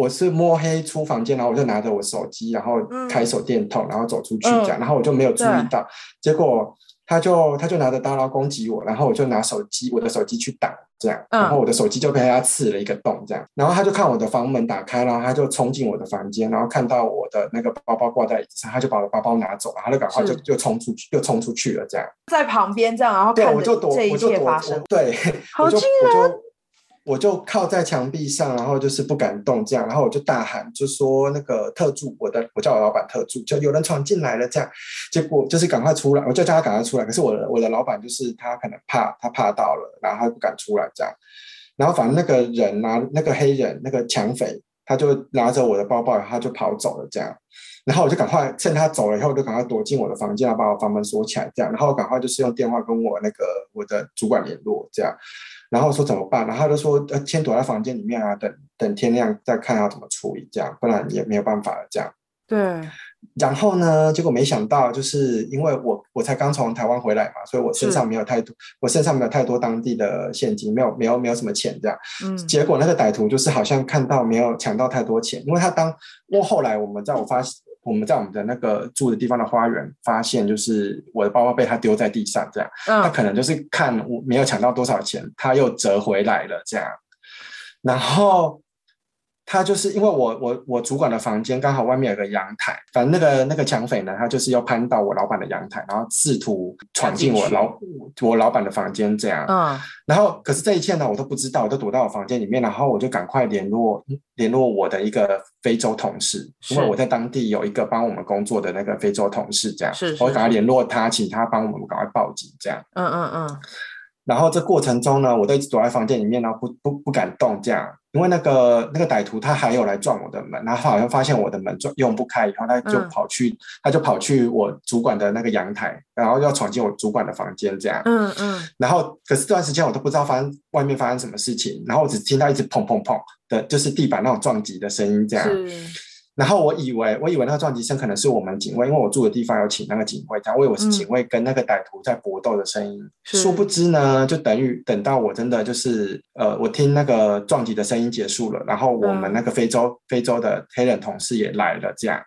我是摸黑出房间，然后我就拿着我手机，然后开手电筒，然后走出去这样，嗯、然后我就没有注意到，结果他就他就拿着刀然后攻击我，然后我就拿手机我的手机去挡这样，然后我的手机就被他刺了一个洞这样，然后他就看我的房门打开了，他就冲进我的房间，然后看到我的那个包包挂在椅子上，他就把我的包包拿走，然后他就赶快就就冲出去，又冲出去了这样，在旁边这样，然后对，我就躲，我就躲，对，好惊人。我就靠在墙壁上，然后就是不敢动，这样，然后我就大喊，就说那个特助，我的，我叫我老板特助，就有人闯进来了，这样，结果就是赶快出来，我就叫他赶快出来，可是我的我的老板就是他可能怕，他怕到了，然后他不敢出来，这样，然后反正那个人拿那个黑人那个抢匪，他就拿着我的包包，他就跑走了，这样，然后我就赶快趁他走了以后，就赶快躲进我的房间，然后把我房门锁起来，这样，然后赶快就是用电话跟我那个我的主管联络，这样。然后说怎么办？然后他就说呃，先躲在房间里面啊，等等天亮再看要怎么处理，这样不然也没有办法了。这样对。然后呢，结果没想到，就是因为我我才刚从台湾回来嘛，所以我身上没有太多，我身上没有太多当地的现金，没有没有没有什么钱这样。嗯。结果那个歹徒就是好像看到没有抢到太多钱，因为他当，因为后来我们在我发现。我们在我们的那个住的地方的花园发现，就是我的包包被他丢在地上，这样，他可能就是看我没有抢到多少钱，他又折回来了，这样，然后。他就是因为我我我主管的房间刚好外面有个阳台，反正那个那个抢匪呢，他就是要攀到我老板的阳台，然后试图闯进我老我老板的房间这样。嗯，然后可是这一切呢，我都不知道，我都躲到我房间里面，然后我就赶快联络联络我的一个非洲同事，因为我在当地有一个帮我们工作的那个非洲同事，这样，是，我赶快联络他，请他帮我们赶快报警这样。嗯嗯嗯。然后这过程中呢，我都一直躲在房间里面，然后不不不敢动，这样，因为那个那个歹徒他还有来撞我的门，然后好像发现我的门撞用不开，以后他就跑去，嗯、他就跑去我主管的那个阳台，然后要闯进我主管的房间，这样，嗯嗯，然后可是这段时间我都不知道发生外面发生什么事情，然后我只听到一直砰砰砰的，就是地板那种撞击的声音，这样。然后我以为，我以为那个撞击声可能是我们警卫，因为我住的地方有请那个警卫，这样我以为是警卫跟那个歹徒在搏斗的声音。嗯、殊不知呢，就等于等到我真的就是呃，我听那个撞击的声音结束了，然后我们那个非洲、嗯、非洲的黑人同事也来了，这样，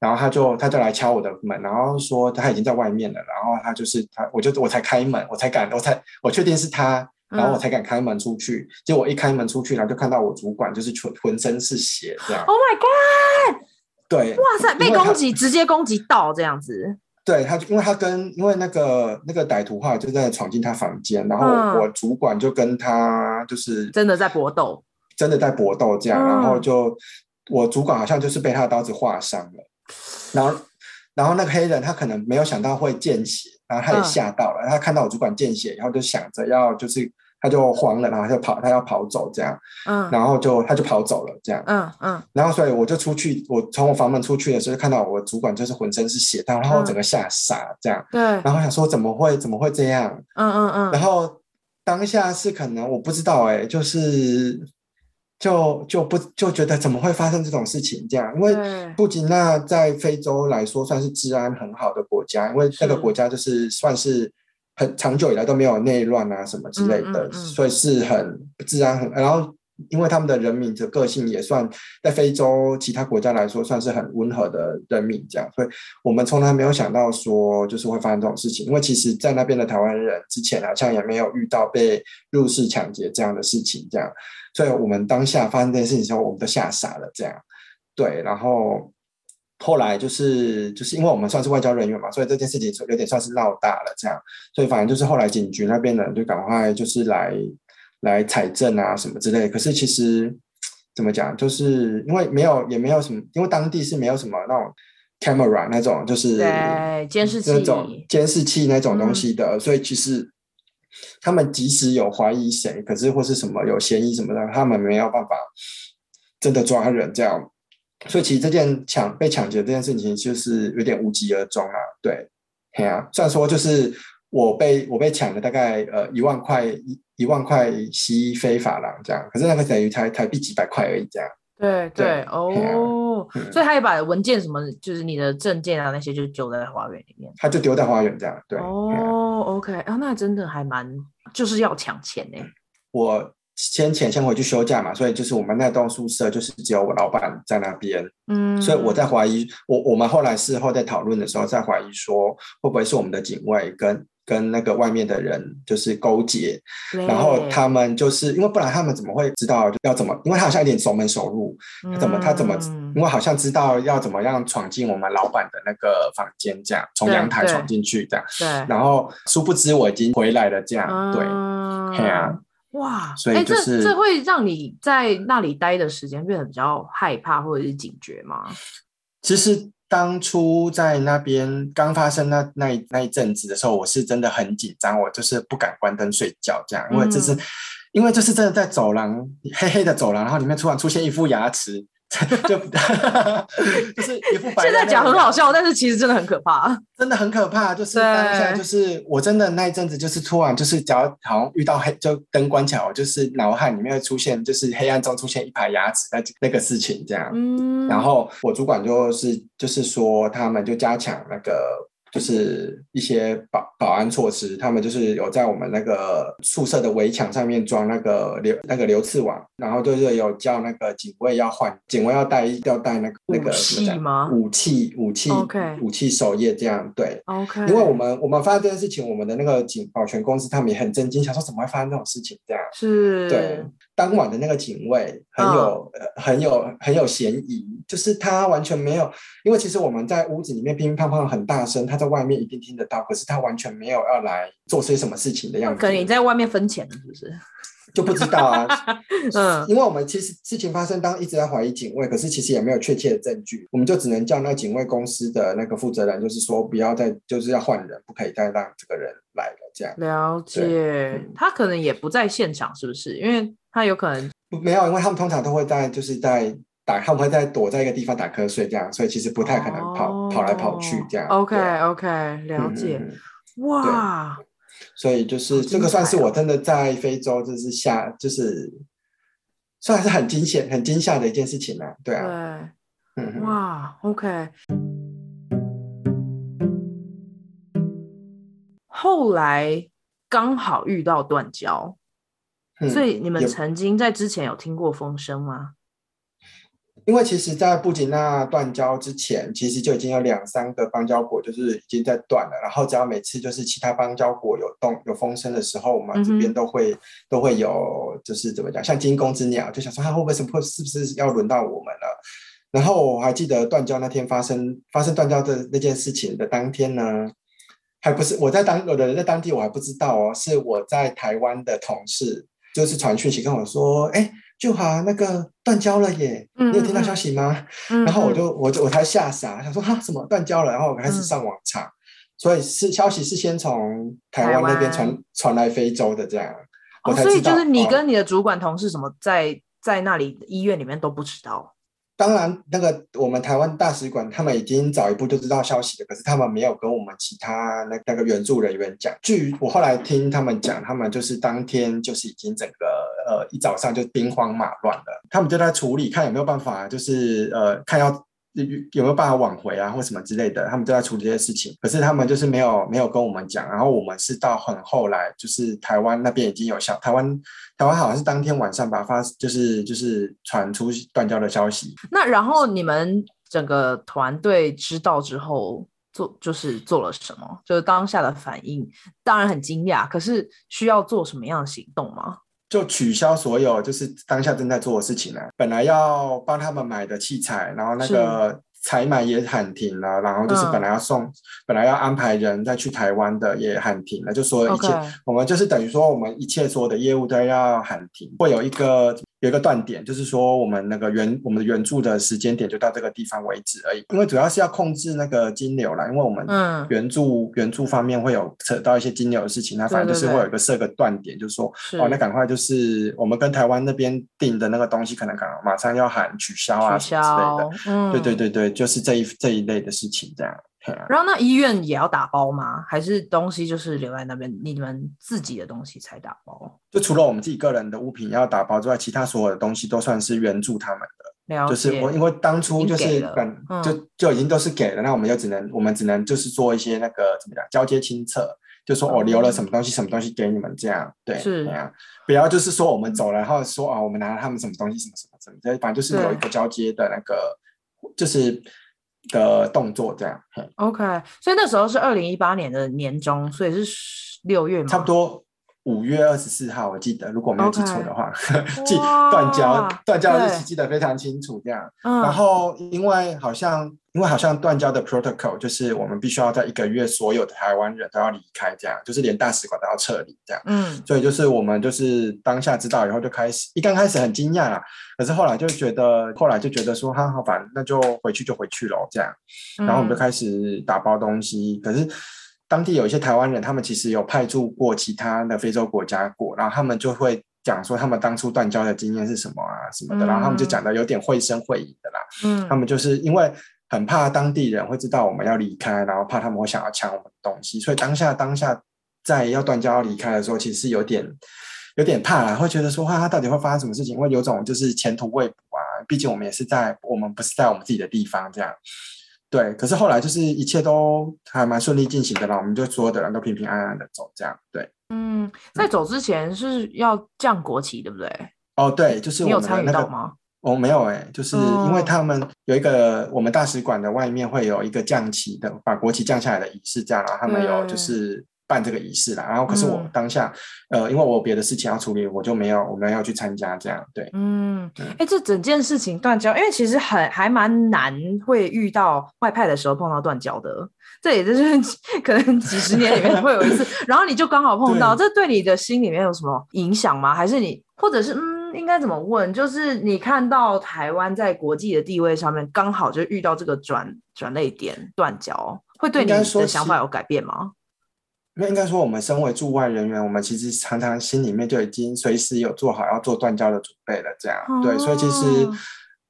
然后他就他就来敲我的门，然后说他已经在外面了，然后他就是他，我就我才开门，我才敢，我才我确定是他。然后我才敢开门出去，结果我一开门出去，然后就看到我主管就是全浑身是血这样。Oh my god！对，哇塞，被攻击，直接攻击到这样子。对他，因为他跟因为那个那个歹徒话就在闯进他房间，然后我主管就跟他就是真的在搏斗，真的在搏斗这样，然后就我主管好像就是被他的刀子划伤了，然后然后那个黑人他可能没有想到会见血。然后他也吓到了，他看到我主管见血，然后就想着要就是，他就慌了，然后他就跑，他要跑走这样，嗯，然后就他就跑走了这样，嗯嗯，然后所以我就出去，我从我房门出去的时候，就看到我主管就是浑身是血，然后我整个吓傻这样，对，然后想说怎么会怎么会这样，嗯嗯嗯，然后当下是可能我不知道哎，就是。就就不就觉得怎么会发生这种事情这样？因为布吉纳在非洲来说算是治安很好的国家，因为那个国家就是算是很长久以来都没有内乱啊什么之类的，所以是很治安很。然后因为他们的人民的个性也算在非洲其他国家来说算是很温和的人民这样，所以我们从来没有想到说就是会发生这种事情。因为其实，在那边的台湾人之前好像也没有遇到被入室抢劫这样的事情这样。所以我们当下发生这件事情的时候，我们都吓傻了，这样，对，然后后来就是就是因为我们算是外交人员嘛，所以这件事情有点算是闹大了，这样，所以反正就是后来警局那边的人就赶快就是来来采证啊什么之类的。可是其实怎么讲，就是因为没有也没有什么，因为当地是没有什么那种 camera 那种就是对监视器那种监视器那种东西的，嗯、所以其实。他们即使有怀疑谁，可是或是什么有嫌疑什么的，他们没有办法真的抓人这样。所以其实这件抢被抢劫这件事情就是有点无疾而终啊。对，嘿啊，虽然说就是我被我被抢了大概呃一万块一一万块西非法郎这样，可是那个等于才台币几百块而已这样。对对哦，所以他也把文件什么，就是你的证件啊那些，就丢在花园里面。他就丢在花园这样，对。哦，OK，啊，那真的还蛮，就是要抢钱呢。我先前先回去休假嘛，所以就是我们那栋宿舍就是只有我老板在那边，嗯，所以我在怀疑，我我们后来事后在讨论的时候在怀疑说，会不会是我们的警卫跟。跟那个外面的人就是勾结，然后他们就是因为不然他们怎么会知道要怎么？因为他好像有点熟门熟路，他怎么他怎么？因为好像知道要怎么样闯进我们老板的那个房间，这样从阳台闯进去这样。对。然后殊不知我已经回来了，这样对。对啊。哇，所以就是这这会让你在那里待的时间变得比较害怕或者是警觉吗？其实。当初在那边刚发生那那一那一阵子的时候，我是真的很紧张，我就是不敢关灯睡觉，这样，因为这是，嗯、因为就是真的在走廊黑黑的走廊，然后里面突然出现一副牙齿。就 就是一副白。现在讲很好笑，但是其实真的很可怕，真的很可怕。就是当下，就是我真的那一阵子，就是突然就是只要好像遇到黑，就灯关起来，我就是脑海里面会出现，就是黑暗中出现一排牙齿那那个事情这样。嗯。然后我主管就是就是说，他们就加强那个。就是一些保保安措施，他们就是有在我们那个宿舍的围墙上面装那个流那个流刺网，然后就是有叫那个警卫要换，警卫要带要带那个那个什么讲武器武器 Okay. 武器守夜这样对，OK，因为我们我们发生这件事情，我们的那个警保全公司他们也很震惊，想说怎么会发生这种事情这样，是，对。当晚的那个警卫很有、嗯呃、很有很有嫌疑，就是他完全没有，因为其实我们在屋子里面乒乒乓乓很大声，他在外面一定听得到，可是他完全没有要来做些什么事情的样子。可能你在外面分钱是不是？就不知道啊，嗯，因为我们其实事情发生当一直在怀疑警卫，可是其实也没有确切的证据，我们就只能叫那警卫公司的那个负责人，就是说不要再，就是要换人，不可以再让这个人来了，这样。了解，嗯、他可能也不在现场，是不是？因为他有可能没有，因为他们通常都会在，就是在打，他们会在躲在一个地方打瞌睡，这样，所以其实不太可能跑、哦、跑来跑去这样。OK OK，了解。嗯、哇。所以就是这个算是我真的在非洲就是下就是算是很惊险很惊吓的一件事情了，对啊，对，嗯，哇，OK。后来刚好遇到断交，嗯，所以你们曾经在之前有听过风声吗？因为其实，在布吉纳断交之前，其实就已经有两三个邦交国就是已经在断了。然后，只要每次就是其他邦交国有动有风声的时候，我们这边都会、嗯、都会有，就是怎么讲，像惊弓之鸟，就想说他会不会什么会是不是要轮到我们了？然后我还记得断交那天发生发生断交的那件事情的当天呢，还不是我在当有的人在当地，我还不知道哦，是我在台湾的同事就是传讯息跟我说，哎。就好，那个断交了耶！嗯、你有听到消息吗？嗯、然后我就我就我才吓傻，想说哈什么断交了？然后我开始上网查，嗯、所以是消息是先从台湾那边传传来非洲的这样。哦，所以就是你跟你的主管同事什么在在那里医院里面都不知道。当然，那个我们台湾大使馆他们已经早一步就知道消息了，可是他们没有跟我们其他那那个援助人员讲。据我后来听他们讲，他们就是当天就是已经整个呃一早上就兵荒马乱了，他们就在处理，看有没有办法，就是呃看要。有没有办法挽回啊，或什么之类的？他们都在处理这些事情，可是他们就是没有没有跟我们讲。然后我们是到很后来，就是台湾那边已经有消，台湾台湾好像是当天晚上把发，就是就是传出断交的消息。那然后你们整个团队知道之后做就是做了什么？就是当下的反应，当然很惊讶，可是需要做什么样的行动吗？就取消所有就是当下正在做的事情了。本来要帮他们买的器材，然后那个采买也喊停了，然后就是本来要送，嗯、本来要安排人再去台湾的也喊停了，就说一切.我们就是等于说我们一切所有的业务都要喊停，会有一个。有一个断点，就是说我们那个原我们的援助的时间点就到这个地方为止而已，因为主要是要控制那个金流啦，因为我们援助、嗯、援助方面会有扯到一些金流的事情，那反正就是会有一个设个断点，就是说是哦，那赶快就是我们跟台湾那边订的那个东西，可能可能马上要喊取消啊取消之类的，嗯，对对对对，就是这一这一类的事情这样。然后那医院也要打包吗？还是东西就是留在那边，你们自己的东西才打包？就除了我们自己个人的物品要打包之外，其他所有的东西都算是援助他们的。了解。就是我因为当初就是本就就已经都是给了，嗯、那我们就只能我们只能就是做一些那个怎么讲交接清册，就说我留了什么东西，什么东西给你们这样。对，是这样。不要就是说我们走了，然后说啊，我们拿了他们什么东西，什么什么什么，反正就是有一个交接的那个，就是。的动作这样，OK，所以那时候是二零一八年的年中，所以是六月嘛，差不多五月二十四号，我记得，如果没有记错的话. 记断交断交日期记得非常清楚，这样。对然后因为好像。因为好像断交的 protocol 就是我们必须要在一个月，所有的台湾人都要离开，这样就是连大使馆都要撤离，这样。嗯，所以就是我们就是当下知道以后就开始，一刚开始很惊讶啦，可是后来就觉得，后来就觉得说，哈，好烦，那就回去就回去咯。这样。然后我们就开始打包东西。嗯、可是当地有一些台湾人，他们其实有派驻过其他的非洲国家过，然后他们就会讲说他们当初断交的经验是什么啊什么的，嗯、然后他们就讲的有点绘声绘影的啦。嗯，他们就是因为。很怕当地人会知道我们要离开，然后怕他们会想要抢我们的东西，所以当下当下在要断交要离开的时候，其实是有点有点怕啦，会觉得说哇，他到底会发生什么事情？会有种就是前途未卜啊。毕竟我们也是在我们不是在我们自己的地方这样。对，可是后来就是一切都还蛮顺利进行的啦，我们就所有的人都平平安安的走这样。对，嗯，在走之前是要降国旗，对不对？哦，对，就是我们的那个，你有参与到吗？哦，没有哎，就是因为他们有一个我们大使馆的外面会有一个降旗的，把国旗降下来的仪式，这样，然后他们有就是办这个仪式啦。然后可是我当下，嗯、呃，因为我有别的事情要处理，我就没有我没有去参加这样。对，嗯，哎、欸，这整件事情断交，因为其实很还蛮难会遇到外派的时候碰到断交的，这也就是 可能几十年里面会有一次，然后你就刚好碰到，对这对你的心里面有什么影响吗？还是你或者是嗯？应该怎么问？就是你看到台湾在国际的地位上面，刚好就遇到这个转转捩点断交，会对你的想法有改变吗？那应该说，我们身为驻外人员，我们其实常常心里面就已经随时有做好要做断交的准备了。这样、哦、对，所以其实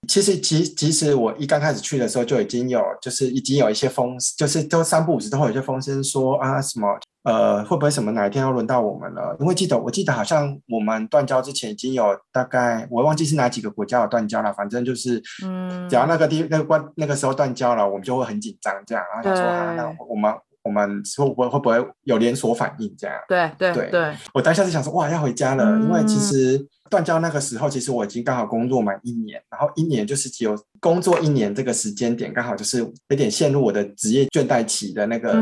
其实即即使我一刚开始去的时候，就已经有就是已经有一些风，就是都三不五时都会有一些风声说啊什么。呃，会不会什么哪一天要轮到我们了？因为记得，我记得好像我们断交之前已经有大概，我忘记是哪几个国家有断交了。反正就是，嗯，只要那个地那个关那个时候断交了，我们就会很紧张，这样，然后想说对啊，那我们我们会不会会不会有连锁反应这样？对对对，对。我当下是想说，哇，要回家了，嗯、因为其实。断交那个时候，其实我已经刚好工作满一年，然后一年就是只有工作一年这个时间点，刚好就是有点陷入我的职业倦怠期的那个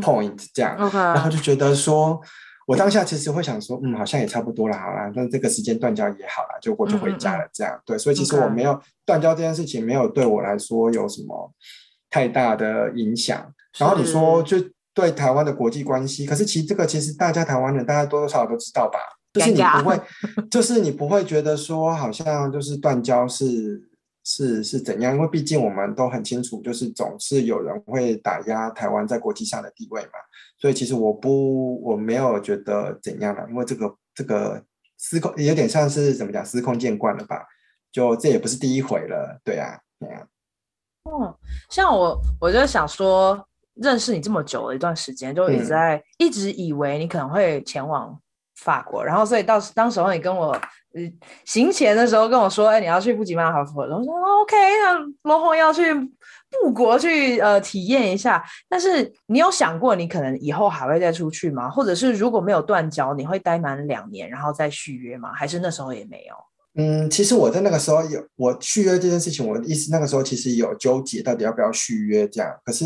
point 这样，嗯、然后就觉得说，我当下其实会想说，嗯，好像也差不多了，好啦，那这个时间断交也好啦，就我就回家了，这样，嗯嗯对，所以其实我没有断交这件事情，没有对我来说有什么太大的影响。然后你说就对台湾的国际关系，可是其实这个其实大家台湾人大家多多少少都知道吧。就是你不会，就是你不会觉得说好像就是断交是是是怎样，因为毕竟我们都很清楚，就是总是有人会打压台湾在国际上的地位嘛。所以其实我不我没有觉得怎样的，因为这个这个司空有点像是怎么讲司空见惯了吧？就这也不是第一回了，对啊，对啊。嗯，像我我就想说，认识你这么久的一段时间，就一直在、嗯、一直以为你可能会前往。法国，然后所以到当时候你跟我呃行前的时候跟我说，哎，你要去布吉曼哈夫，然后我说 OK，那罗红要去布国去呃体验一下。但是你有想过你可能以后还会再出去吗？或者是如果没有断交，你会待满两年然后再续约吗？还是那时候也没有？嗯，其实我在那个时候有我续约这件事情，我的意思那个时候其实有纠结到底要不要续约这样，可是。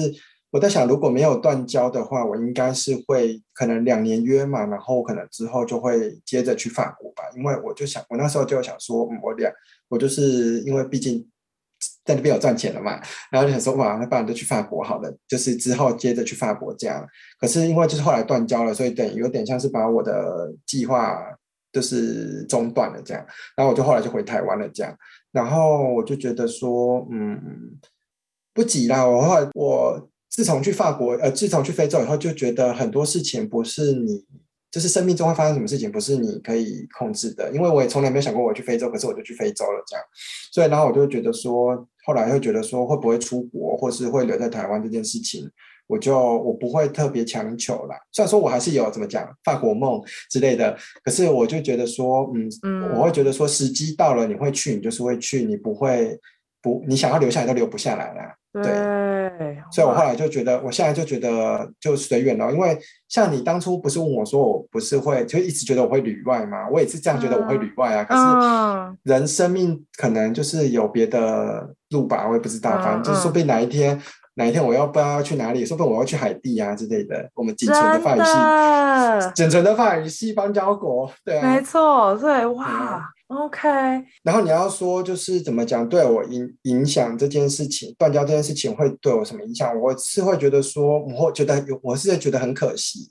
我在想，如果没有断交的话，我应该是会可能两年约嘛，然后可能之后就会接着去法国吧。因为我就想，我那时候就想说，我两我就是因为毕竟在那边有赚钱了嘛，然后就想说，哇，那不然就去法国好了，就是之后接着去法国这样。可是因为就是后来断交了，所以等于有点像是把我的计划就是中断了这样。然后我就后来就回台湾了这样。然后我就觉得说，嗯，不急啦，我后来我。自从去法国，呃，自从去非洲以后，就觉得很多事情不是你，就是生命中会发生什么事情，不是你可以控制的。因为我也从来没有想过我去非洲，可是我就去非洲了，这样。所以，然后我就觉得说，后来会觉得说，会不会出国，或是会留在台湾这件事情，我就我不会特别强求啦。虽然说我还是有怎么讲法国梦之类的，可是我就觉得说，嗯，嗯我会觉得说，时机到了，你会去，你就是会去，你不会不，你想要留下来都留不下来了。对，所以我后来就觉得，我现在就觉得就随缘了。因为像你当初不是问我说，我不是会就一直觉得我会旅外吗？我也是这样觉得我会旅外啊。嗯、可是人生命可能就是有别的路吧，我也不知道。反正就是说不定哪一天，嗯、哪一天我要不知道要去哪里，说不定我要去海地啊之类的。我们仅存的法语系，仅存的法语系邦交国，对啊，没错，对，哇。OK，然后你要说就是怎么讲对我影影响这件事情，断交这件事情会对我什么影响？我是会觉得说，我会觉得有，我是觉得很可惜，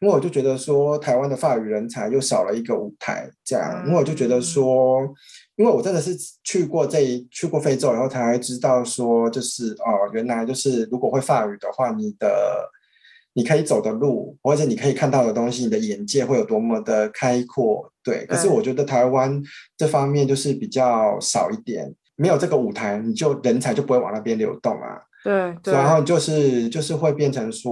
因为我就觉得说，台湾的法语人才又少了一个舞台，这样，因为我就觉得说，因为我真的是去过这一去过非洲然后才会知道说，就是哦，原来就是如果会法语的话，你的。你可以走的路，或者你可以看到的东西，你的眼界会有多么的开阔，对。可是我觉得台湾这方面就是比较少一点，没有这个舞台，你就人才就不会往那边流动啊。对，对。然后就是就是会变成说，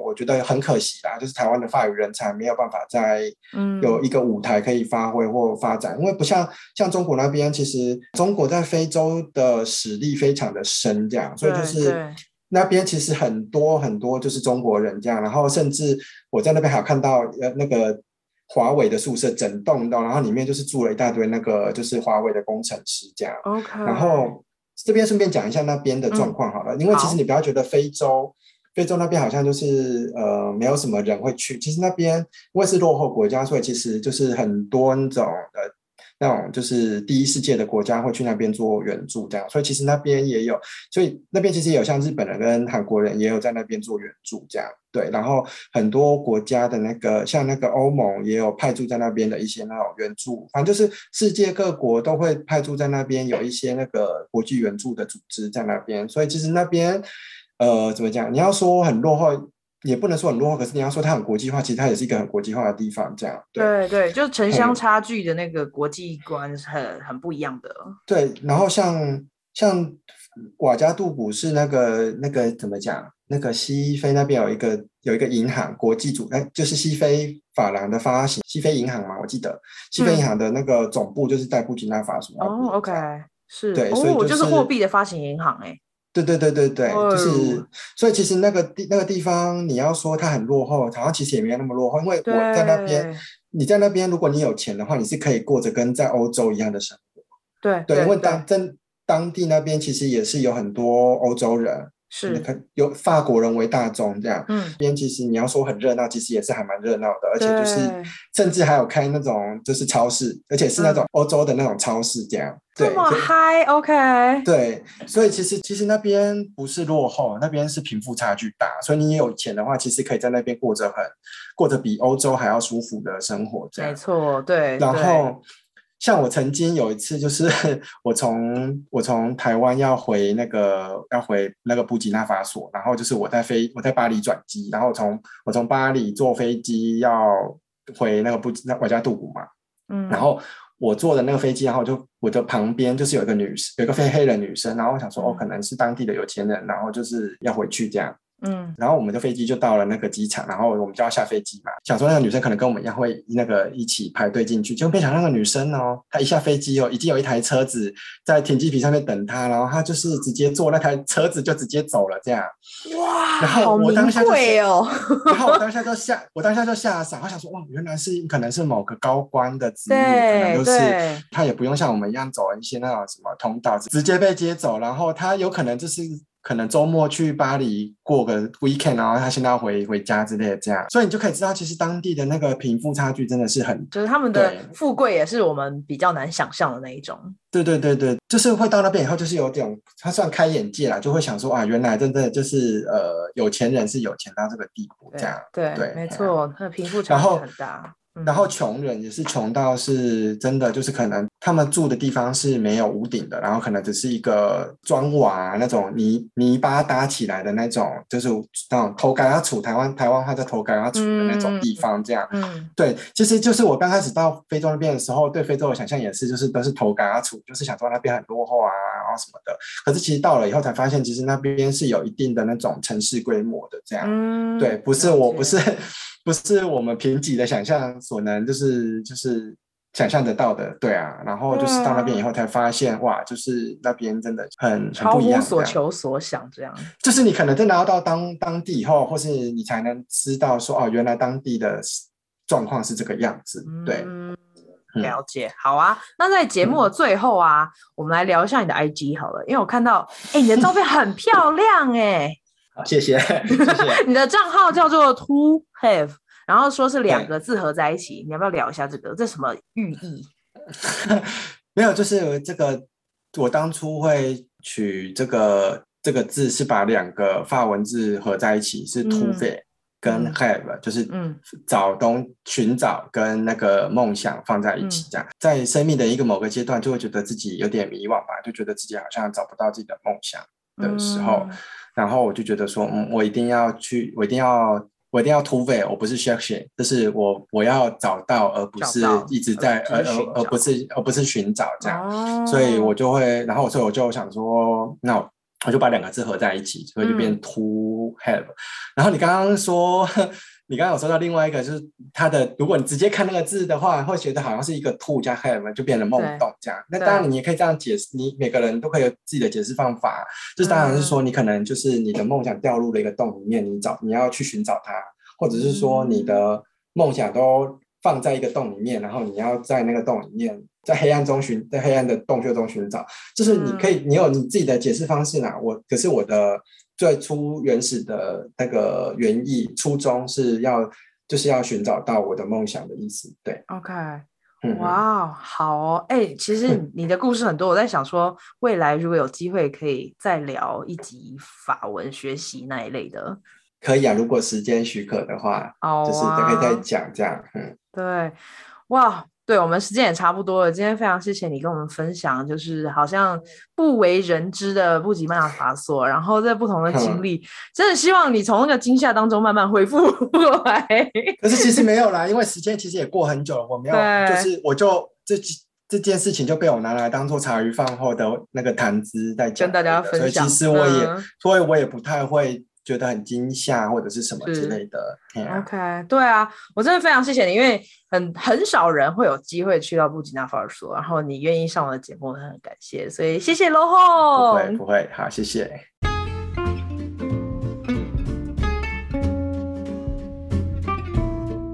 我觉得很可惜啦，就是台湾的法语人才没有办法在有一个舞台可以发挥或发展，嗯、因为不像像中国那边，其实中国在非洲的实力非常的深，这样，所以就是。那边其实很多很多就是中国人这样，然后甚至我在那边还有看到呃那个华为的宿舍整栋的，然后里面就是住了一大堆那个就是华为的工程师这样。OK。然后这边顺便讲一下那边的状况好了，嗯、因为其实你不要觉得非洲非洲那边好像就是呃没有什么人会去。其实那边因为是落后国家，所以其实就是很多那种呃。那种就是第一世界的国家会去那边做援助，这样，所以其实那边也有，所以那边其实也有像日本人跟韩国人也有在那边做援助，这样，对，然后很多国家的那个像那个欧盟也有派驻在那边的一些那种援助，反正就是世界各国都会派驻在那边有一些那个国际援助的组织在那边，所以其实那边，呃，怎么讲？你要说很落后。也不能说很落后，可是你要说它很国际化，其实它也是一个很国际化的地方。这样对对，对，就是城乡差距的那个国际观是很、嗯、很不一样的。对，然后像像瓦加杜古是那个那个怎么讲？那个西非那边有一个有一个银行，国际组，哎，就是西非法郎的发行，西非银行嘛，我记得西非银行的那个总部就是在布吉纳法索。哦，OK，是，对，所以、就是、就是货币的发行银行、欸，哎。对对对对对，就是，所以其实那个地那个地方，你要说它很落后，好像其实也没有那么落后，因为我在那边，你在那边，如果你有钱的话，你是可以过着跟在欧洲一样的生活。对对，因为当真当地那边其实也是有很多欧洲人。是，有法国人为大宗这样，嗯，边其实你要说很热闹，其实也是还蛮热闹的，而且就是甚至还有开那种就是超市，而且是那种欧洲的那种超市这样，嗯、对，这么嗨，OK，对，所以其实其实那边不是落后，那边是贫富差距大，所以你有钱的话，其实可以在那边过着很过着比欧洲还要舒服的生活这样，没错，对，然后。像我曾经有一次，就是 我从我从台湾要回那个要回那个布吉纳法索，然后就是我在飞我在巴黎转机，然后从我从巴黎坐飞机要回那个布那瓦加杜古嘛，嗯，然后我坐的那个飞机，然后就我的旁边就是有一个女生，有一个非黑人女生，然后我想说哦，可能是当地的有钱人，然后就是要回去这样。嗯，然后我们的飞机就到了那个机场，然后我们就要下飞机嘛。想说那个女生可能跟我们一样会那个一起排队进去，结果没想到那个女生哦，她一下飞机哦，已经有一台车子在停机坪上面等她，然后她就是直接坐那台车子就直接走了这样。哇，然后我当下就哦，然后我当下就吓，我当下就吓傻，我想说哇，原来是可能是某个高官的子女，可能就是他也不用像我们一样走一些那种什么通道，直接被接走，然后他有可能就是。可能周末去巴黎过个 weekend，然后他现在要回回家之类的，这样，所以你就可以知道，其实当地的那个贫富差距真的是很，就是他们的富贵也是我们比较难想象的那一种。对对对对，就是会到那边以后，就是有点他算开眼界啦，就会想说啊，原来真的就是呃，有钱人是有钱到这个地步，这样。对对，对，没错，他的贫富差距很大。然后穷人也是穷到是真的，就是可能他们住的地方是没有屋顶的，然后可能只是一个砖瓦那种泥泥巴搭起来的那种，就是那种头盖阿厝，台湾台湾话叫头盖阿厝的那种地方，这样。嗯，对，其实就是我刚开始到非洲那边的时候，对非洲的想象也是，就是都是头盖阿厝，就是想说那边很落后啊，然后什么的。可是其实到了以后才发现，其实那边是有一定的那种城市规模的，这样。嗯，对，不是我不是。不是我们贫瘠的想象所能，就是就是想象得到的，对啊。然后就是到那边以后才发现，哇，就是那边真的很很不一样，超乎所求所想，这样。就是你可能真的要到当当地以后，或是你才能知道说，哦，原来当地的状况是这个样子，对。嗯，了解，好啊。那在节目的最后啊，嗯，我们来聊一下你的 IG 好了，因为我看到，哎，你的照片很漂亮，哎。好，谢谢，谢谢。你的账号叫做 To Have，然后说是两个字合在一起，你要不要聊一下这个？这什么寓意？没有，就是这个，我当初会取这个这个字是把两个法文字合在一起，是跟 Have，嗯，就是找东寻找跟那个梦想放在一起，这样，嗯，在生命的一个某个阶段，就会觉得自己有点迷惘吧，就觉得自己好像找不到自己的梦想的时候。嗯然后我就觉得说，嗯，我一定要去，我一定要，我一定要突围，我不是 chercher，就是我我要找到，而不是一直在，而而而不是而不是寻找这样，哦，所以我就会，然后所以我就想说，那我，我就把两个字合在一起，所以就变 to have，嗯。然后你刚刚说。你刚刚有说到另外一个，就是它的，如果你直接看那个字的话，会觉得好像是一个 to 加 have 就变成梦动这样。那当然你也可以这样解释，你每个人都可以有自己的解释方法。就是当然是说，你可能就是你的梦想掉入了一个洞里面，你找你要去寻找它，或者是说你的梦想都放在一个洞里面，然后你要在那个洞里面，在黑暗中寻，在黑暗的洞穴中寻找，就是你可以，嗯、你有你自己的解释方式啦。我可是我的最初原始的那个原意初衷是要，就是要寻找到我的梦想的意思。对，OK，哇，好哦，哎、欸，其实 你的故事很多，我在想说，未来如果有机会可以再聊一集法文学习那一类的。可以啊，如果时间许可的话，哦、就是可以再讲这样。嗯，对，哇，对我们时间也差不多了。今天非常谢谢你跟我们分享，就是好像不为人知的布吉曼法索，然后在不同的经 历，嗯、真的希望你从那个惊吓当中慢慢恢复过来。可是其实没有啦，因为时间其实也过很久了，我没有，就是我就这这件事情就被我拿来当做茶余饭后的那个谈资在讲，跟大家分享。所以其实我也，嗯、所以我也不太会。觉得很惊吓或者是什么之类的。OK，对啊，我真的非常谢谢你，因为很很少人会有机会去到布吉纳法索，然后你愿意上我的节目，很感谢，所以谢谢罗红。不会不会，好，谢谢。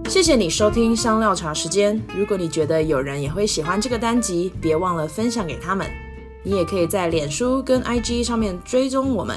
谢谢你收听香料茶时间。如果你觉得有人也会喜欢这个单集，别忘了分享给他们。你也可以在脸书跟 IG 上面追踪我们。